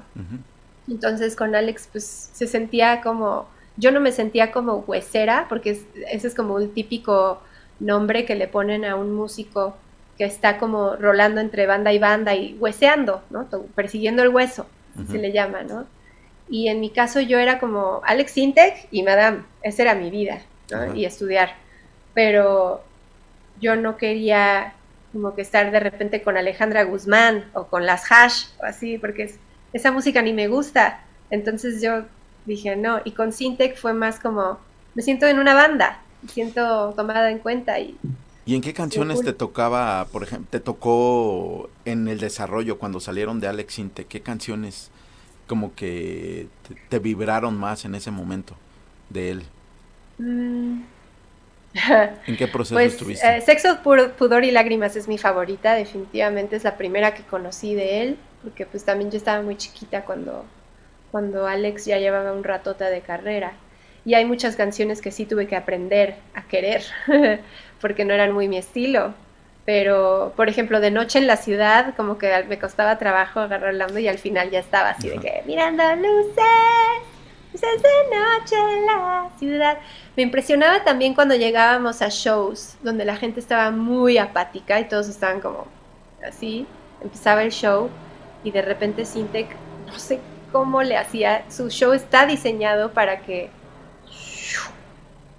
Entonces con Alex pues se sentía como, yo no me sentía como huesera, porque ese es como un típico nombre que le ponen a un músico que está como rolando entre banda y banda y hueseando, ¿no? Persiguiendo el hueso, se le llama, ¿no? Y en mi caso yo era como Alex Intec y Madame, esa era mi vida, ¿no? Y estudiar pero yo no quería como que estar de repente con Alejandra Guzmán o con las Hash o así, porque esa música ni me gusta. Entonces yo dije no, y con Sintec fue más como, me siento en una banda, me siento tomada en cuenta y... ¿Y en qué canciones te tocaba, por ejemplo, te tocó en el desarrollo cuando salieron de Alex Sintec? ¿Qué canciones como que te, vibraron más en ese momento de él? Mm, ¿En qué proceso pues, estuviste? Eh, Sexo, Pudor y Lágrimas es mi favorita, definitivamente es la primera que conocí de él, porque pues también yo estaba muy chiquita cuando, cuando Alex ya llevaba un ratota de carrera. Y hay muchas canciones que sí tuve que aprender a querer, (laughs) porque no eran muy mi estilo. Pero, por ejemplo, de noche en la ciudad, como que me costaba trabajo agarrar onda y al final ya estaba así de que mirando luces, luces de noche en la ciudad. Me impresionaba también cuando llegábamos a shows donde la gente estaba muy apática y todos estaban como así. Empezaba el show y de repente Sintec, no sé cómo le hacía, su show está diseñado para que,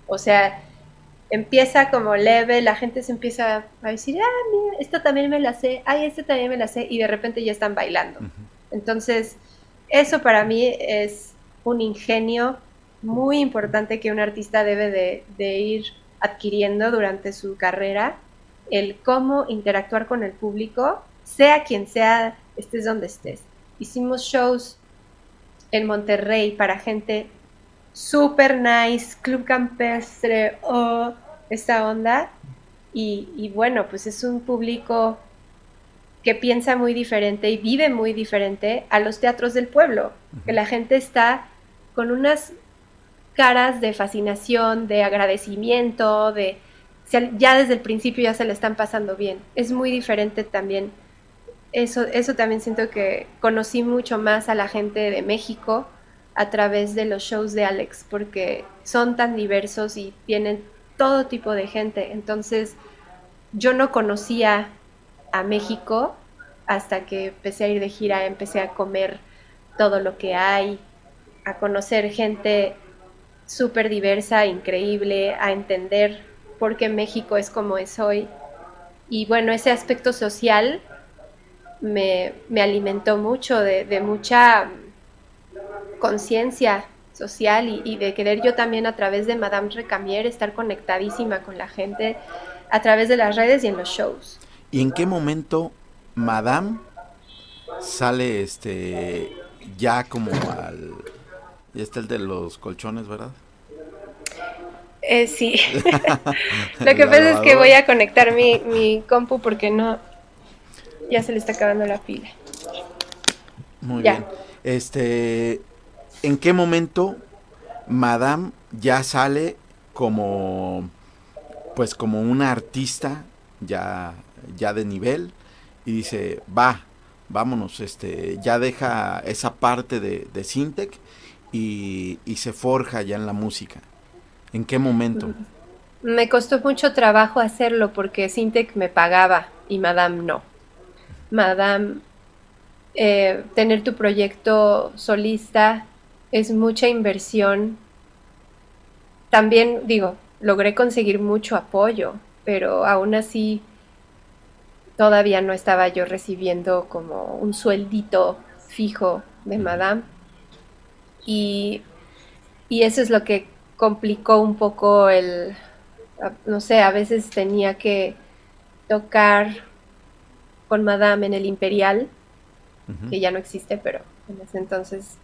o sea, empieza como leve, la gente se empieza a decir, ah, mira, esto también me la sé, ay, este también me la sé, y de repente ya están bailando. Entonces, eso para mí es un ingenio muy importante que un artista debe de, ir adquiriendo durante su carrera, el cómo interactuar con el público, sea quien sea, estés donde estés. Hicimos shows en Monterrey para gente super nice, club campestre o esta onda. Y, y, bueno, pues es un público que piensa muy diferente y vive muy diferente a los teatros del pueblo, que la gente está con unas caras de fascinación, de agradecimiento, de ya desde el principio ya se le están pasando bien. Es muy diferente también. Eso, eso también siento que conocí mucho más a la gente de México a través de los shows de Alex, porque son tan diversos y tienen todo tipo de gente. Entonces, yo no conocía a México hasta que empecé a ir de gira, empecé a comer todo lo que hay, a conocer gente súper diversa, increíble, a entender por qué México es como es hoy. Y bueno, ese aspecto social me, alimentó mucho de, mucha conciencia social y, y, de querer yo también a través de Madame Recamier estar conectadísima con la gente a través de las redes y en los shows. ¿Y en qué momento Madame sale este ya como al ya está el de los colchones, ¿verdad? Eh, sí. (laughs) (laughs) Lo que pasa es que voy a conectar mi, mi compu porque no. Ya se le está acabando la pila. Muy bien. Este. ¿En qué momento Madame ya sale como. Pues como una artista ya, ya de nivel y dice, va, vámonos, este, ya deja esa parte de, de y, y se forja ya en la música. ¿En qué momento? Me costó mucho trabajo hacerlo porque Sintec me pagaba y Madame no. Madame, eh, tener tu proyecto solista es mucha inversión. También, digo, logré conseguir mucho apoyo, pero aún así todavía no estaba yo recibiendo como un sueldito fijo de Madame. Y, y eso es lo que complicó un poco el, no sé, a veces tenía que tocar con Madame en el Imperial, que ya no existe, pero en ese entonces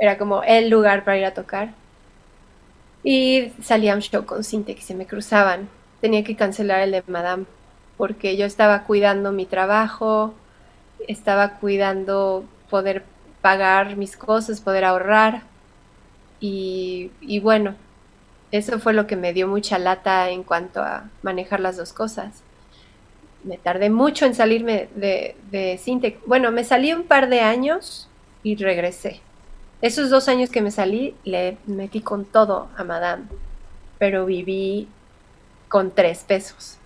era como el lugar para ir a tocar. Y salía un show con Cintia que se me cruzaban. Tenía que cancelar el de Madame porque yo estaba cuidando mi trabajo, estaba cuidando poder pagar mis cosas, poder ahorrar y, bueno, eso fue lo que me dio mucha lata en cuanto a manejar las dos cosas. Me tardé mucho en salirme de, de. Bueno, me salí un par de años y regresé. Esos dos años que me salí, le metí con todo a Madame, pero viví con tres pesos.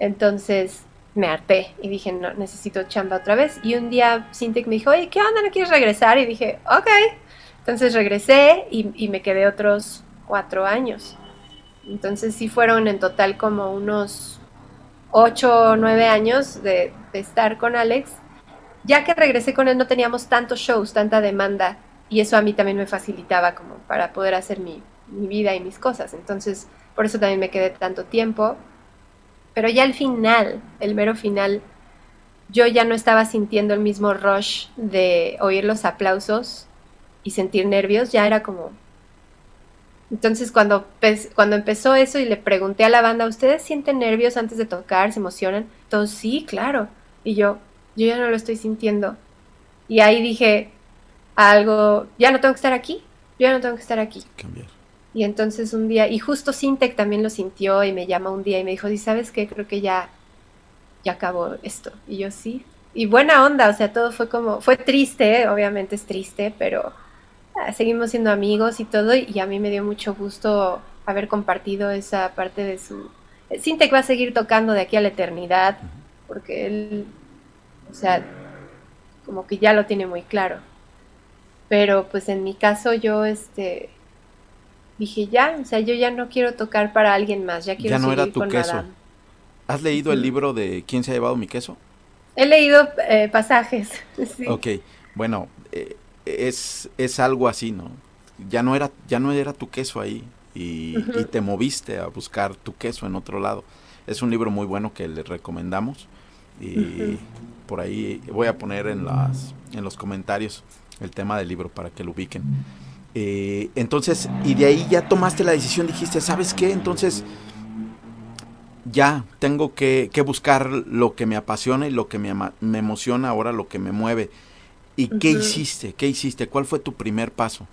Entonces me harté y dije, no, necesito chamba otra vez. Y un día Sintec me dijo, oye, ¿qué onda? ¿No quieres regresar? Y dije, ok. Entonces regresé y, me quedé otros cuatro años. Entonces sí fueron en total como unos ocho o nueve años de, de estar con Alex. Ya que regresé con él no teníamos tantos shows, tanta demanda y eso a mí también me facilitaba como para poder hacer mi, vida y mis cosas. Entonces, por eso también me quedé tanto tiempo. Pero ya al final, el mero final, yo ya no estaba sintiendo el mismo rush de oír los aplausos y sentir nervios, ya era como... Entonces cuando, cuando empezó eso y le pregunté a la banda, ¿ustedes sienten nervios antes de tocar? ¿Se emocionan? Todos, sí, claro. Y yo, yo ya no lo estoy sintiendo. Y ahí dije, algo, ya no tengo que estar aquí, ya no tengo que estar aquí. Cambiar. Y entonces un día, y justo Sintec también lo sintió y me llama un día y me dijo, ¿y sabes qué? Creo que ya, ya acabó esto. Y yo sí. Y buena onda, o sea, todo fue como, fue triste, obviamente es triste, pero ah, seguimos siendo amigos y todo, y a mí me dio mucho gusto haber compartido esa parte de su... Sintec va a seguir tocando de aquí a la eternidad, porque él, o sea, como que ya lo tiene muy claro. Pero pues en mi caso yo este dije ya, o sea, yo ya no quiero tocar para alguien más, ya quiero Ya no era tu queso. ¿Has leído el libro de ¿Quién se ha llevado mi queso? He leído eh, pasajes. (laughs) Sí. Ok, bueno, eh, es, es algo así, ¿no? Ya no era, ya no era tu queso ahí y, y, te moviste a buscar tu queso en otro lado. Es un libro muy bueno que le recomendamos y por ahí voy a poner en las en los comentarios el tema del libro para que lo ubiquen. Eh, entonces, y de ahí ya tomaste la decisión, dijiste, ¿sabes qué? Entonces, ya tengo que, buscar lo que me apasiona y lo que me, me, emociona ahora, lo que me mueve. ¿Y qué hiciste? ¿Qué hiciste? ¿Cuál fue tu primer paso?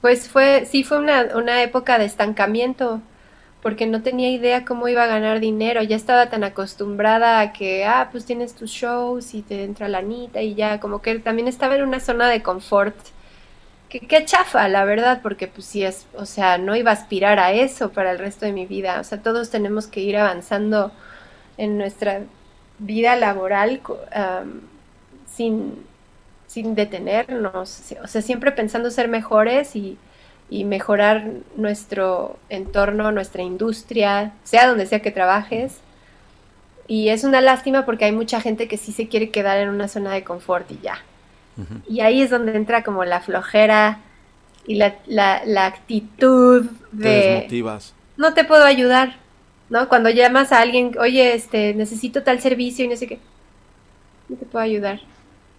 Pues fue, sí fue una, una época de estancamiento porque no tenía idea cómo iba a ganar dinero. Ya estaba tan acostumbrada a que, ah, pues tienes tus shows y te entra la anita y ya, como que también estaba en una zona de confort. Que, qué chafa, la verdad, porque pues sí es, o sea, no iba a aspirar a eso para el resto de mi vida. O sea, todos tenemos que ir avanzando en nuestra vida laboral sin, sin detenernos. O sea, siempre pensando ser mejores y y mejorar nuestro entorno, nuestra industria, sea donde sea que trabajes. Y es una lástima porque hay mucha gente que sí se quiere quedar en una zona de confort y ya. Y ahí es donde entra como la flojera y la, la, actitud de... No te puedo ayudar, ¿no? Cuando llamas a alguien, oye, este, necesito tal servicio y no sé qué. No te puedo ayudar.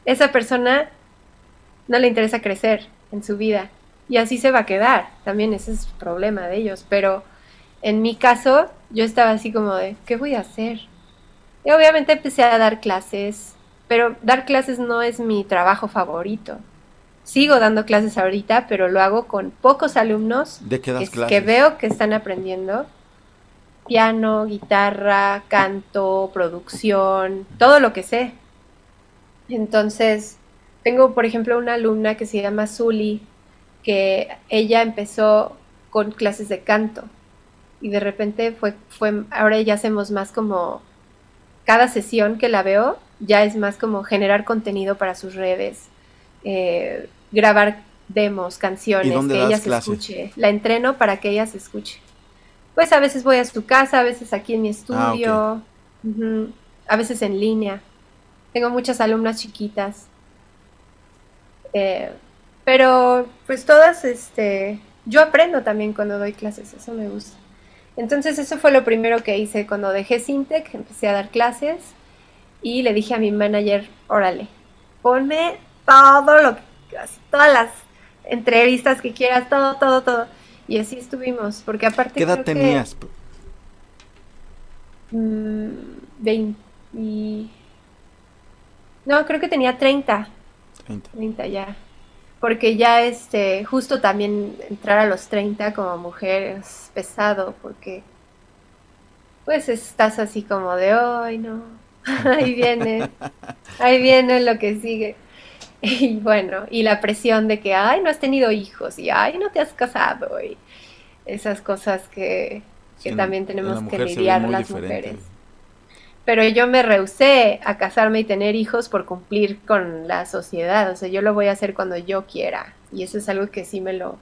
Esa persona no le interesa crecer en su vida y así se va a quedar. También ese es el problema de ellos. Pero en mi caso, yo estaba así como de, ¿qué voy a hacer? Y obviamente empecé a dar clases, pero dar clases no es mi trabajo favorito. Sigo dando clases ahorita, pero lo hago con pocos alumnos ¿De qué das que, que veo que están aprendiendo piano, guitarra, canto, producción, todo lo que sé. Entonces, tengo, por ejemplo, una alumna que se llama Zully, que ella empezó con clases de canto y de repente fue, fue, ahora ya hacemos más como, cada sesión que la veo ya es más como generar contenido para sus redes, eh, grabar demos, canciones, que ella se escuche. La entreno para que ella se escuche. Pues a veces voy a su casa, a veces aquí en mi ah, estudio, a veces en línea. Tengo muchas alumnas chiquitas. Eh, pero pues todas, este, yo aprendo también cuando doy clases, eso me gusta. Entonces eso fue lo primero que hice cuando dejé Sintec, empecé a dar clases y le dije a mi manager, órale, ponme todo lo que, todas las entrevistas que quieras, todo, todo, todo. Y así estuvimos, porque aparte... ¿Qué edad tenías? Mm, no, creo que tenía 30. 30. 30 ya. Porque ya este, justo también entrar a los 30 como mujer es pesado, porque pues estás así como de, hoy no, (laughs) ahí viene, ahí viene lo que sigue. (laughs) Y bueno, y la presión de que, ay, no has tenido hijos, y ay, no te has casado, y esas cosas que, también tenemos que lidiar las mujeres. Pero yo me rehusé a casarme y tener hijos por cumplir con la sociedad, o sea, yo lo voy a hacer cuando yo quiera, y eso es algo que sí me lo,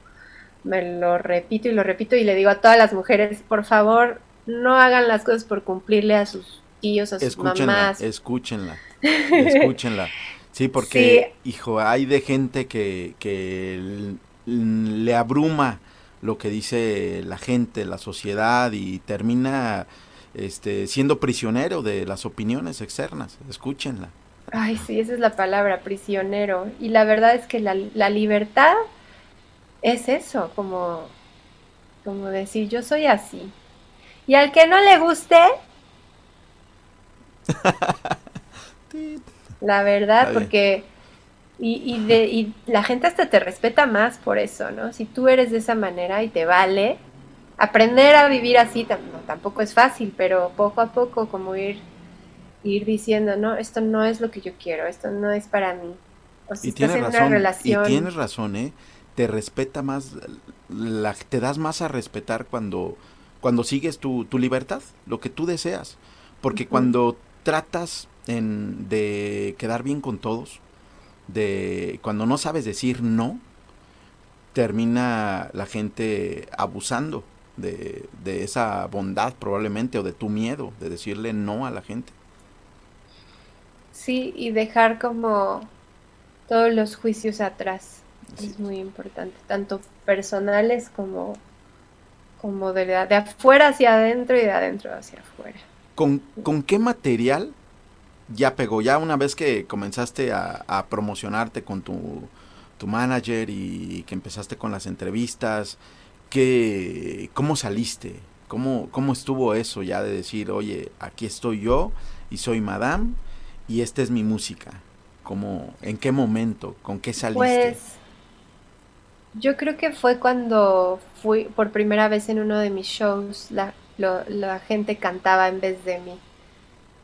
me lo repito y lo repito y le digo a todas las mujeres, por favor, no hagan las cosas por cumplirle a sus tíos, a sus mamás. Escúchenla, (laughs) escúchenla. Sí, porque, hijo, hay de gente que, que le abruma lo que dice la gente, la sociedad y termina este, siendo prisionero de las opiniones externas. Escúchenla. Ay, sí, esa es la palabra, prisionero. Y la verdad es que la, la libertad es eso, como, como decir, yo soy así. Y al que no le guste, (laughs) la verdad, porque... Y, y, de, y la gente hasta te respeta más por eso, ¿no? Si tú eres de esa manera y te vale, aprender a vivir así tampoco es fácil, pero poco a poco como ir, ir diciendo, no, esto no es lo que yo quiero, esto no es para mí. O si y estás en una relación... Y tienes razón, ¿eh? Te respeta más, la, te das más a respetar cuando, cuando sigues tu, tu libertad, lo que tú deseas. Porque cuando tratas en, de quedar bien con todos, de cuando no sabes decir no, termina la gente abusando de, de, esa bondad probablemente o de tu miedo de decirle no a la gente. Sí, y dejar como todos los juicios atrás es muy importante, tanto personales como, como de, de afuera hacia adentro y de adentro hacia afuera. ¿Con, ¿Con qué material ya pegó? Ya una vez que comenzaste a, promocionarte con tu, tu, manager y que empezaste con las entrevistas, ¿qué, ¿cómo saliste? ¿Cómo, ¿Cómo estuvo eso ya de decir, oye, aquí estoy yo y soy Madame y esta es mi música? ¿Cómo, ¿En qué momento? ¿Con qué saliste? Pues yo creo que fue cuando fui por primera vez en uno de mis shows, la, la gente cantaba en vez de mí.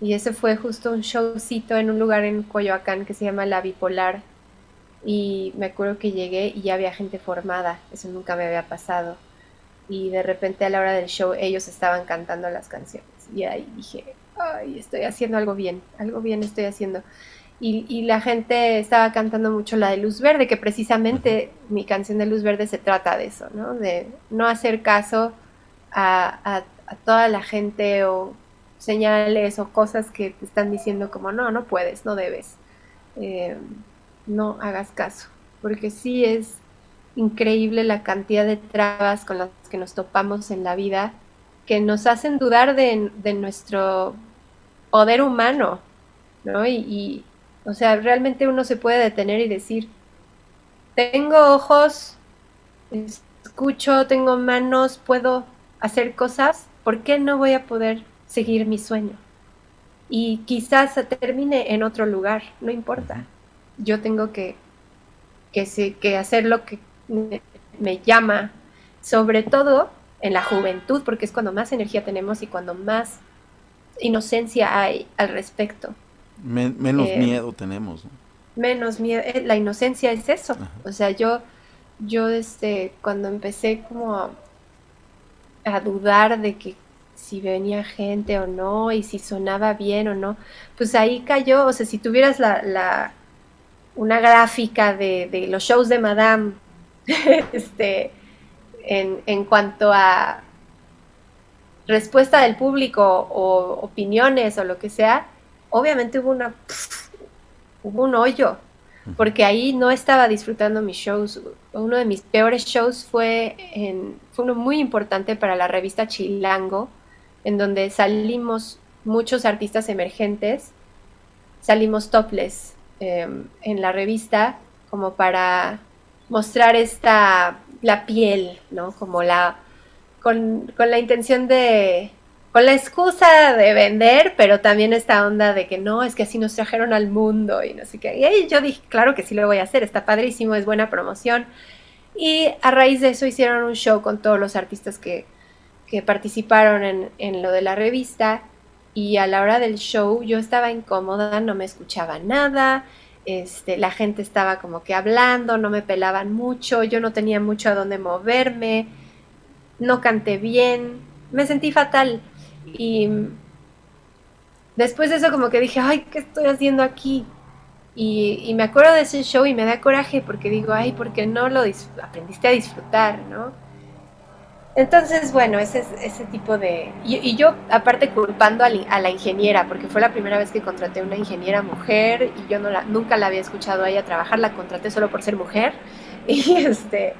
Y ese fue justo un showcito en un lugar en Coyoacán que se llama La Bipolar. Y me acuerdo que llegué y ya había gente formada, eso nunca me había pasado. Y de repente a la hora del show ellos estaban cantando las canciones. Y ahí dije, ay, estoy haciendo algo bien, algo bien estoy haciendo. Y, y, la gente estaba cantando mucho la de Luz Verde, que precisamente mi canción de Luz Verde se trata de eso, ¿no? De no hacer caso a, a toda la gente o señales o cosas que te están diciendo como no, no puedes, no debes, eh, no hagas caso, porque sí es increíble la cantidad de trabas con las que nos topamos en la vida que nos hacen dudar de, nuestro poder humano, ¿no? Y, y, o sea, realmente uno se puede detener y decir, tengo ojos, escucho, tengo manos, puedo hacer cosas, ¿por qué no voy a poder seguir mi sueño? Y quizás termine en otro lugar, no importa. Yo tengo que, que, que hacer lo que me, llama, sobre todo en la juventud, porque es cuando más energía tenemos y cuando más inocencia hay al respecto. menos eh, miedo tenemos. Menos miedo. Eh, la inocencia es eso. O sea, yo, yo este, cuando empecé como a dudar de que si venía gente o no y si sonaba bien o no, pues ahí cayó, o sea, si tuvieras la, la una gráfica de, los shows de Madame, (laughs) este, en, en cuanto a respuesta del público o opiniones o lo que sea, obviamente hubo una hubo un hoyo porque ahí no estaba disfrutando mis shows. Uno de mis peores shows fue en fue uno muy importante para la revista Chilango en donde salimos muchos artistas emergentes, salimos topless em, en la revista como para mostrar esta, la piel, ¿no? Como la, con, la intención de, con la excusa de vender, pero también esta onda de que no, es que así nos trajeron al mundo y no sé qué. Y ahí yo dije, claro que sí lo voy a hacer, está padrísimo, es buena promoción. Y a raíz de eso hicieron un show con todos los artistas que, que participaron en, en lo de la revista. Y a la hora del show yo estaba incómoda, no me escuchaba nada, este, la gente estaba como que hablando, no me pelaban mucho, yo no tenía mucho a dónde moverme, no canté bien, me sentí fatal. Y después de eso como que dije, ay, ¿qué estoy haciendo aquí? Y, me acuerdo de ese show y me da coraje porque digo, ay, ¿por qué no lo aprendiste a disfrutar, no? Entonces, bueno, ese, ese tipo de... Y, yo, aparte, culpando a, la ingeniera, porque fue la primera vez que contraté una ingeniera mujer y yo no la, nunca la había escuchado a ella trabajar, la contraté solo por ser mujer. (laughs) Y este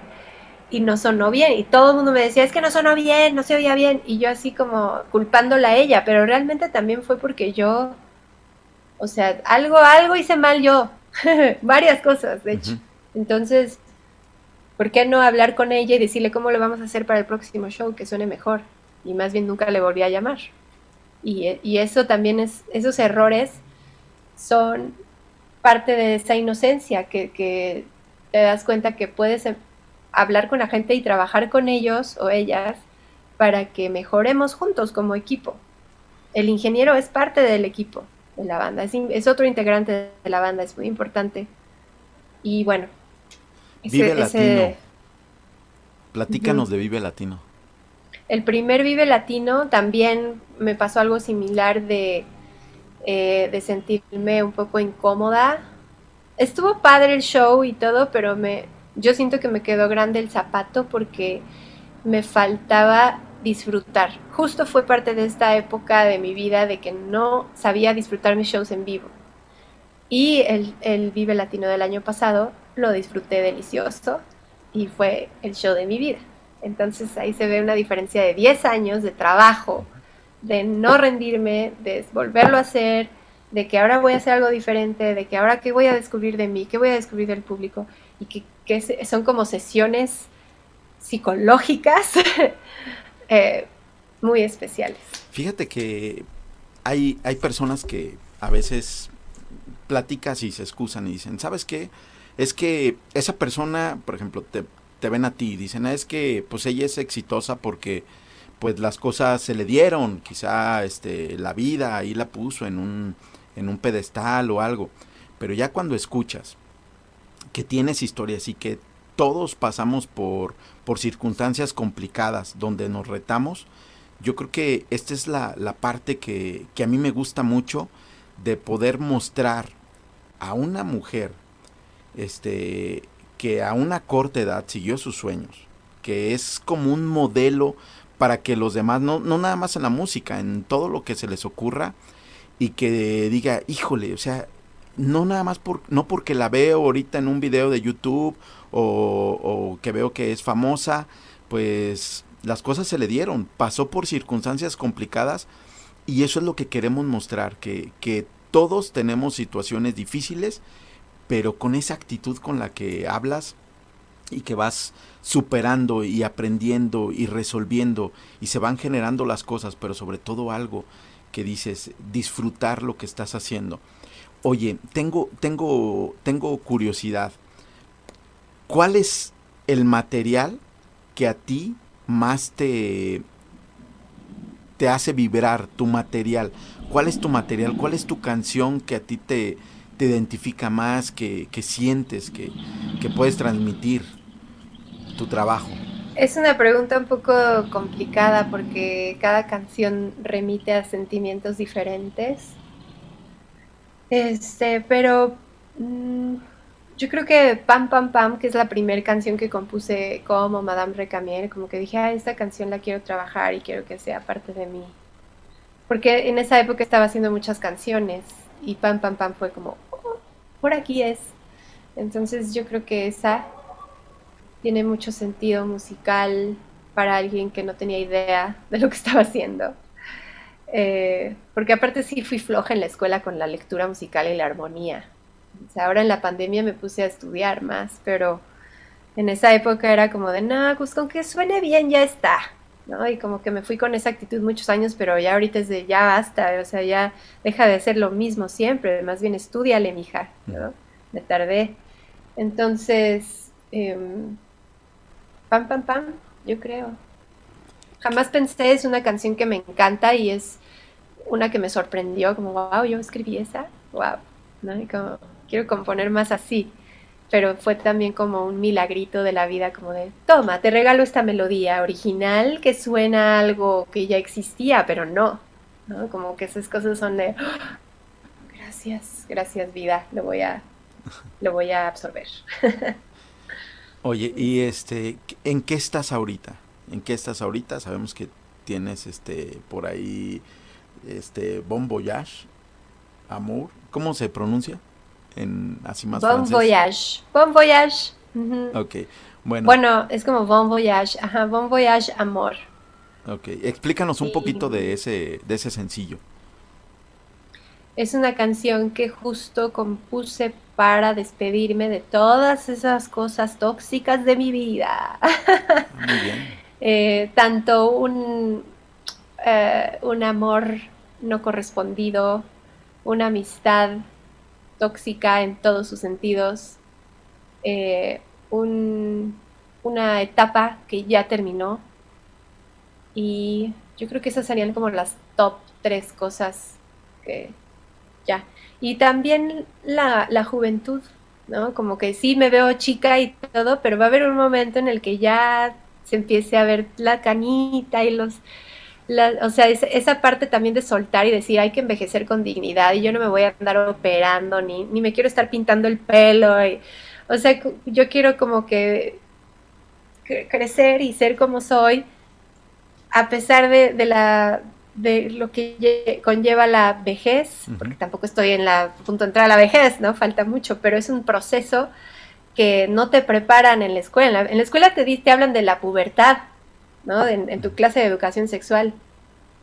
y no sonó bien. Y todo el mundo me decía, es que no sonó bien, no se oía bien. Y yo así como culpándola a ella, pero realmente también fue porque yo, o sea, algo, algo hice mal yo. (laughs) Varias cosas, de hecho. Entonces, ¿por qué no hablar con ella y decirle cómo lo vamos a hacer para el próximo show que suene mejor? Y más bien nunca le volví a llamar. Y, y eso también es, esos errores son parte de esa inocencia que, que te das cuenta que puedes hablar con la gente y trabajar con ellos o ellas para que mejoremos juntos como equipo. El ingeniero es parte del equipo de la banda, es, otro integrante de la banda, es muy importante. Y bueno, Vive Latino. Platícanos de Vive Latino. El primer Vive Latino también me pasó algo similar de, eh, de sentirme un poco incómoda. Estuvo padre el show y todo, pero me, yo siento que me quedó grande el zapato porque me faltaba disfrutar. Justo fue parte de esta época de mi vida de que no sabía disfrutar mis shows en vivo. Y el, el Vive Latino del año pasado lo disfruté delicioso y fue el show de mi vida. Entonces ahí se ve una diferencia de 10 años de trabajo, de no rendirme, de volverlo a hacer, de que ahora voy a hacer algo diferente, de que ahora qué voy a descubrir de mí, qué voy a descubrir del público y que son como sesiones psicológicas (laughs) eh, muy especiales. Fíjate que hay, hay personas que a veces platicas y se excusan y dicen, ¿sabes qué? Es que esa persona, por ejemplo, te, te ven a ti y dicen, ah, es que pues ella es exitosa porque pues las cosas se le dieron, quizá este, la vida ahí la puso en un, en un pedestal o algo. Pero ya cuando escuchas que tienes historias y que todos pasamos por, por circunstancias complicadas donde nos retamos, yo creo que esta es la, la parte que, que, a mí me gusta mucho de poder mostrar a una mujer este, que a una corta edad siguió sus sueños, que es como un modelo para que los demás, no, no nada más en la música, en todo lo que se les ocurra, y que diga, híjole, o sea, no nada más por, no porque la veo ahorita en un video de YouTube o, que veo que es famosa, pues las cosas se le dieron, pasó por circunstancias complicadas y eso es lo que queremos mostrar, que, que todos tenemos situaciones difíciles, pero con esa actitud con la que hablas y que vas superando y aprendiendo y resolviendo y se van generando las cosas, pero sobre todo algo que dices, disfrutar lo que estás haciendo. Oye, tengo, tengo, tengo curiosidad. ¿Cuál es el material que a ti más te, te hace vibrar, tu material? ¿Cuál es tu material? ¿Cuál es tu canción que a ti te, te identifica más, que, que sientes, que, que puedes transmitir tu trabajo? Es una pregunta un poco complicada porque cada canción remite a sentimientos diferentes. Este, pero mm, yo creo que Pam Pam Pam, que es la primera canción que compuse como Madame Recamier, como que dije, ah, esta canción la quiero trabajar y quiero que sea parte de mí. Porque en esa época estaba haciendo muchas canciones y Pam Pam Pam fue como, por aquí es. Entonces yo creo que esa tiene mucho sentido musical para alguien que no tenía idea de lo que estaba haciendo. Eh, porque aparte sí fui floja en la escuela con la lectura musical y la armonía. Ahora en la pandemia me puse a estudiar más, pero en esa época era como de, no, pues con que suene bien ya está. ¿No? Y como que me fui con esa actitud muchos años, pero ya ahorita es de ya basta, o sea, ya deja de hacer lo mismo siempre, más bien estudiale, mija, ¿no? Me tardé. Entonces, em, pam, pam, pam, yo creo. Jamás pensé, es una canción que me encanta y es una que me sorprendió, como, wow, yo escribí esa, wow, ¿no? Y como, quiero componer más así pero fue también como un milagrito de la vida, como de, toma, te regalo esta melodía original que suena algo que ya existía, pero no, ¿no? Como que esas cosas son de, ¡Ah! gracias, gracias vida, lo voy a, lo voy a absorber. (laughs) Oye, y este, ¿en qué estás ahorita? ¿En qué estás ahorita? Sabemos que tienes este por ahí este Bon Voyage, Amour, ¿cómo se pronuncia? En así más Bon Voyage. Bon Voyage. Ok, bueno. Bueno, es como Bon Voyage, ajá, Bon Voyage Amor. Ok, explícanos un poquito de ese, de ese sencillo. Es una canción que justo compuse para despedirme de todas esas cosas tóxicas de mi vida. Muy bien. (laughs) Eh, tanto un, eh, un amor no correspondido, una amistad tóxica en todos sus sentidos, eh, una etapa que ya terminó y yo creo que esas serían como las top tres cosas que ya. Y también la, la juventud, ¿no? Como que sí me veo chica y todo, pero va a haber un momento en el que ya se empiece a ver la canita y los o sea, esa parte también de soltar y decir hay que envejecer con dignidad y yo no me voy a andar operando ni, ni me quiero estar pintando el pelo. o sea, yo quiero como que crecer y ser como soy a pesar de, de la de lo que conlleva la vejez, porque tampoco estoy en la punto de entrar a la vejez, ¿no? Falta mucho, pero es un proceso que no te preparan en la escuela. En la escuela te, te hablan de la pubertad, ¿no? En, tu clase de educación sexual.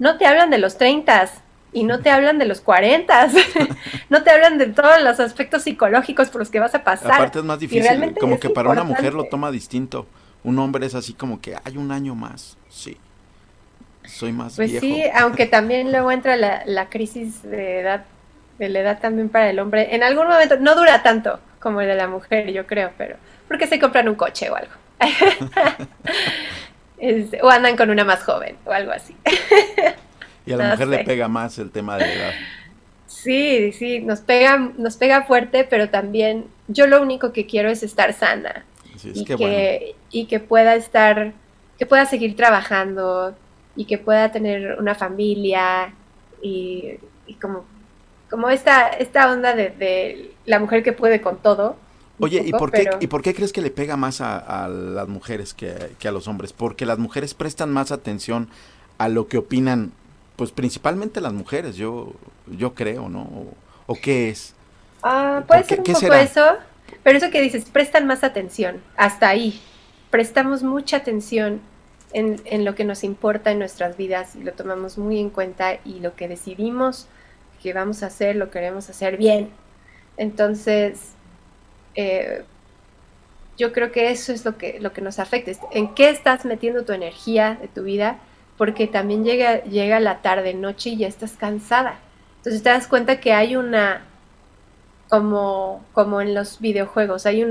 No te hablan de los 30 y no te hablan de los 40, (laughs) no te hablan de todos los aspectos psicológicos por los que vas a pasar. Aparte es más difícil, como que para una mujer lo toma distinto. Un hombre es así como que hay un año más, sí. Soy más pues sí, aunque también luego entra la, la crisis de edad, de la edad también para el hombre. En algún momento no dura tanto como el de la mujer, yo creo, pero porque se compran un coche o algo. (laughs) o andan con una más joven o algo así. Y a la (laughs) mujer le pega más el tema de la edad. Sí, sí, nos pega, nos pega fuerte, pero también yo lo único que quiero es estar sana. y, que, y que pueda estar, que pueda seguir trabajando y que pueda tener una familia y, como, como esta, esta onda de, de la mujer que puede con todo Oye, ¿y, por qué, ¿y por qué crees que le pega más a, las mujeres que, a los hombres? Porque las mujeres prestan más atención a lo que opinan, pues principalmente las mujeres, yo, yo creo, ¿no? ¿O, qué es? Ah, puede ser un poco eso, pero eso que dices, prestan más atención, hasta ahí. Prestamos mucha atención en, en lo que nos importa en nuestras vidas y lo tomamos muy en cuenta y lo que decidimos que vamos a hacer, lo queremos hacer bien. Entonces, eh, yo creo que eso es lo que, lo que nos afecta. ¿En qué estás metiendo tu energía de tu vida? Porque también llega, llega la tarde, noche y ya estás cansada. Entonces te das cuenta que hay una, como, como en los videojuegos, hay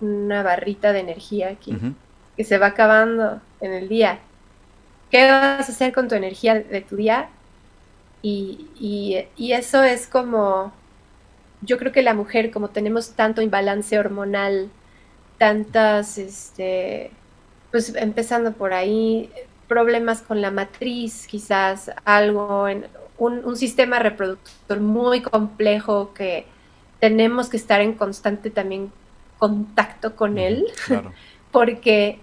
una barrita de energía aquí que se va acabando en el día. ¿Qué vas a hacer con tu energía de tu día? Y, y, y eso es como yo creo que la mujer, como tenemos tanto imbalance hormonal, tantas, este, pues empezando por ahí, problemas con la matriz, quizás algo en un, sistema reproductor muy complejo que tenemos que estar en constante también contacto con él, (laughs) porque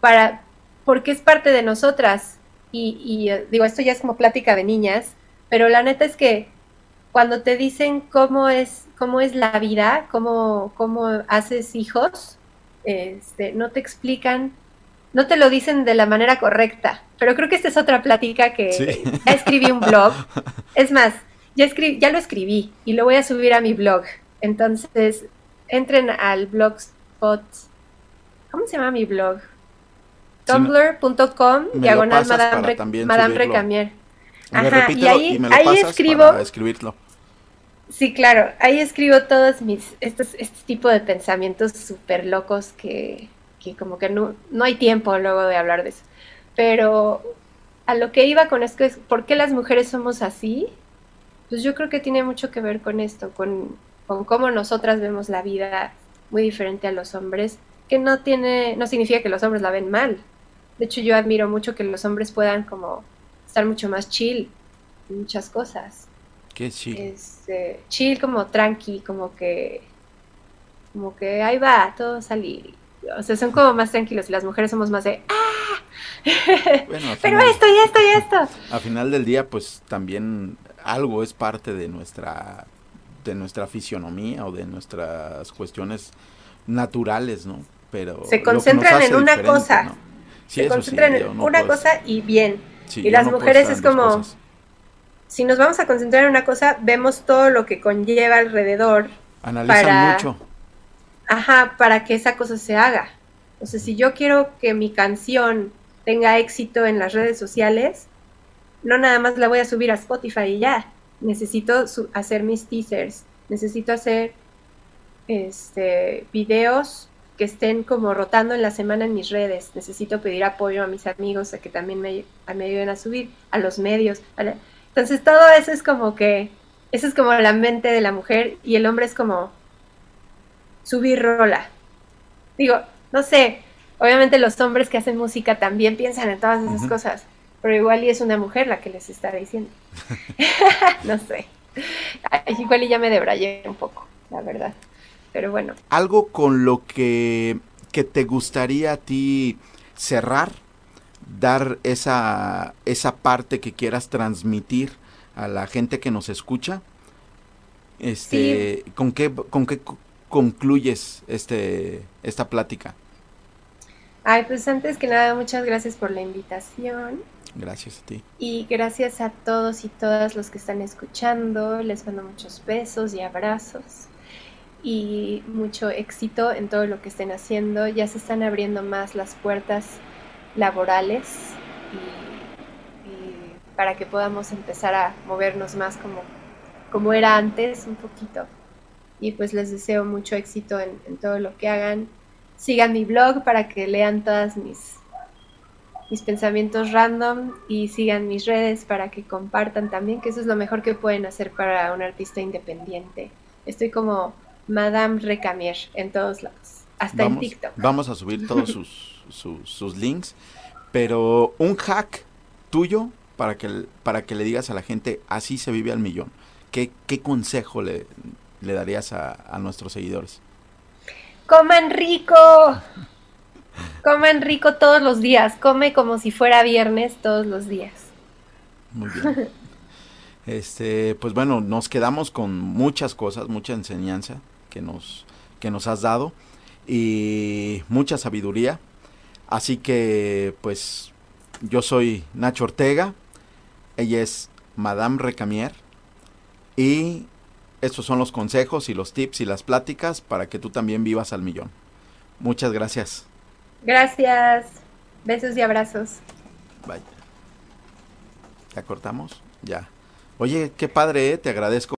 para, porque es parte de nosotras. Y, y digo, esto ya es como plática de niñas, pero la neta es que cuando te dicen cómo es, cómo es la vida, cómo, cómo haces hijos, este, no te explican, no te lo dicen de la manera correcta. Pero creo que esta es otra plática que ya escribí un blog. Es más, ya, escribí, ya lo escribí y lo voy a subir a mi blog. Entonces, entren al blogspot. ¿Cómo se llama mi blog? tumblr.com diagonal Madame, Madame Recamier. Ajá, y ahí, ahí escribo. escribirlo. Sí, claro, ahí escribo todos mis, estos, este tipo de pensamientos súper locos que, que como que no, no hay tiempo luego de hablar de eso. Pero a lo que iba con esto es, ¿por qué las mujeres somos así? Pues yo creo que tiene mucho que ver con esto, con, con cómo nosotras vemos la vida muy diferente a los hombres, que no tiene, no significa que los hombres la ven mal. De hecho, yo admiro mucho que los hombres puedan como estar mucho más chill en muchas cosas. ¿Qué chill? Este, chill como tranqui, como que como que ahí va, todo salir. O sea, son como más tranquilos y las mujeres somos más de ¡ah! (laughs) Pero esto y esto y esto. A final del día, pues también algo es parte de nuestra de nuestra fisionomía o de nuestras cuestiones naturales, ¿no? Pero se concentran en una cosa. se concentran en una cosa y bien. y las mujeres es como si nos vamos a concentrar en una cosa, vemos todo lo que conlleva alrededor. Analizan mucho. Ajá, para que esa cosa se haga. O sea, si yo quiero que mi canción tenga éxito en las redes sociales, no nada más la voy a subir a Spotify y ya. Necesito hacer mis teasers, necesito hacer este, videos que estén como rotando en la semana en mis redes. Necesito pedir apoyo a mis amigos a que también me, me ayuden a subir, a los medios. Entonces todo eso es como que, eso es como la mente de la mujer y el hombre es como subir rola. Digo, no sé, obviamente los hombres que hacen música también piensan en todas esas cosas, pero igual y es una mujer la que les está diciendo. (laughs) (laughs) no sé. igual y ya me debrayé un poco, la verdad. Pero bueno. Algo con lo que, que te gustaría a ti cerrar, dar esa, esa parte que quieras transmitir a la gente que nos escucha. Este, ¿con qué, con qué concluyes este, esta plática? Ay, pues antes que nada, muchas gracias por la invitación. Gracias a ti. Y gracias a todos y todas los que están escuchando. Les mando muchos besos y abrazos. Y mucho éxito en todo lo que estén haciendo. Ya se están abriendo más las puertas laborales y, para que podamos empezar a movernos más como, como era antes un poquito. Y pues les deseo mucho éxito en, en todo lo que hagan sigan mi blog para que lean todas mis, mis pensamientos random y sigan mis redes para que compartan también, que eso es lo mejor que pueden hacer para un artista independiente. Estoy como Madame Recamier en todos lados, hasta en TikTok. Vamos a subir todos (laughs) sus, sus, links, pero un hack tuyo para que, para que le digas a la gente, así se vive al millón. ¿Qué, qué consejo le, le darías a, a nuestros seguidores? coman rico. (laughs) Coman rico todos los días. Come como si fuera viernes todos los días. Muy bien. Este, pues bueno, nos quedamos con muchas cosas, mucha enseñanza que nos, que nos has dado y mucha sabiduría. Así que, pues, yo soy Nacho Ortega, ella es Madame Recamier y estos son los consejos y los tips y las pláticas para que tú también vivas al millón. Muchas gracias. Gracias. Besos y abrazos. Bye. ¿Ya cortamos? Ya. Oye, qué padre, ¿eh? te agradezco.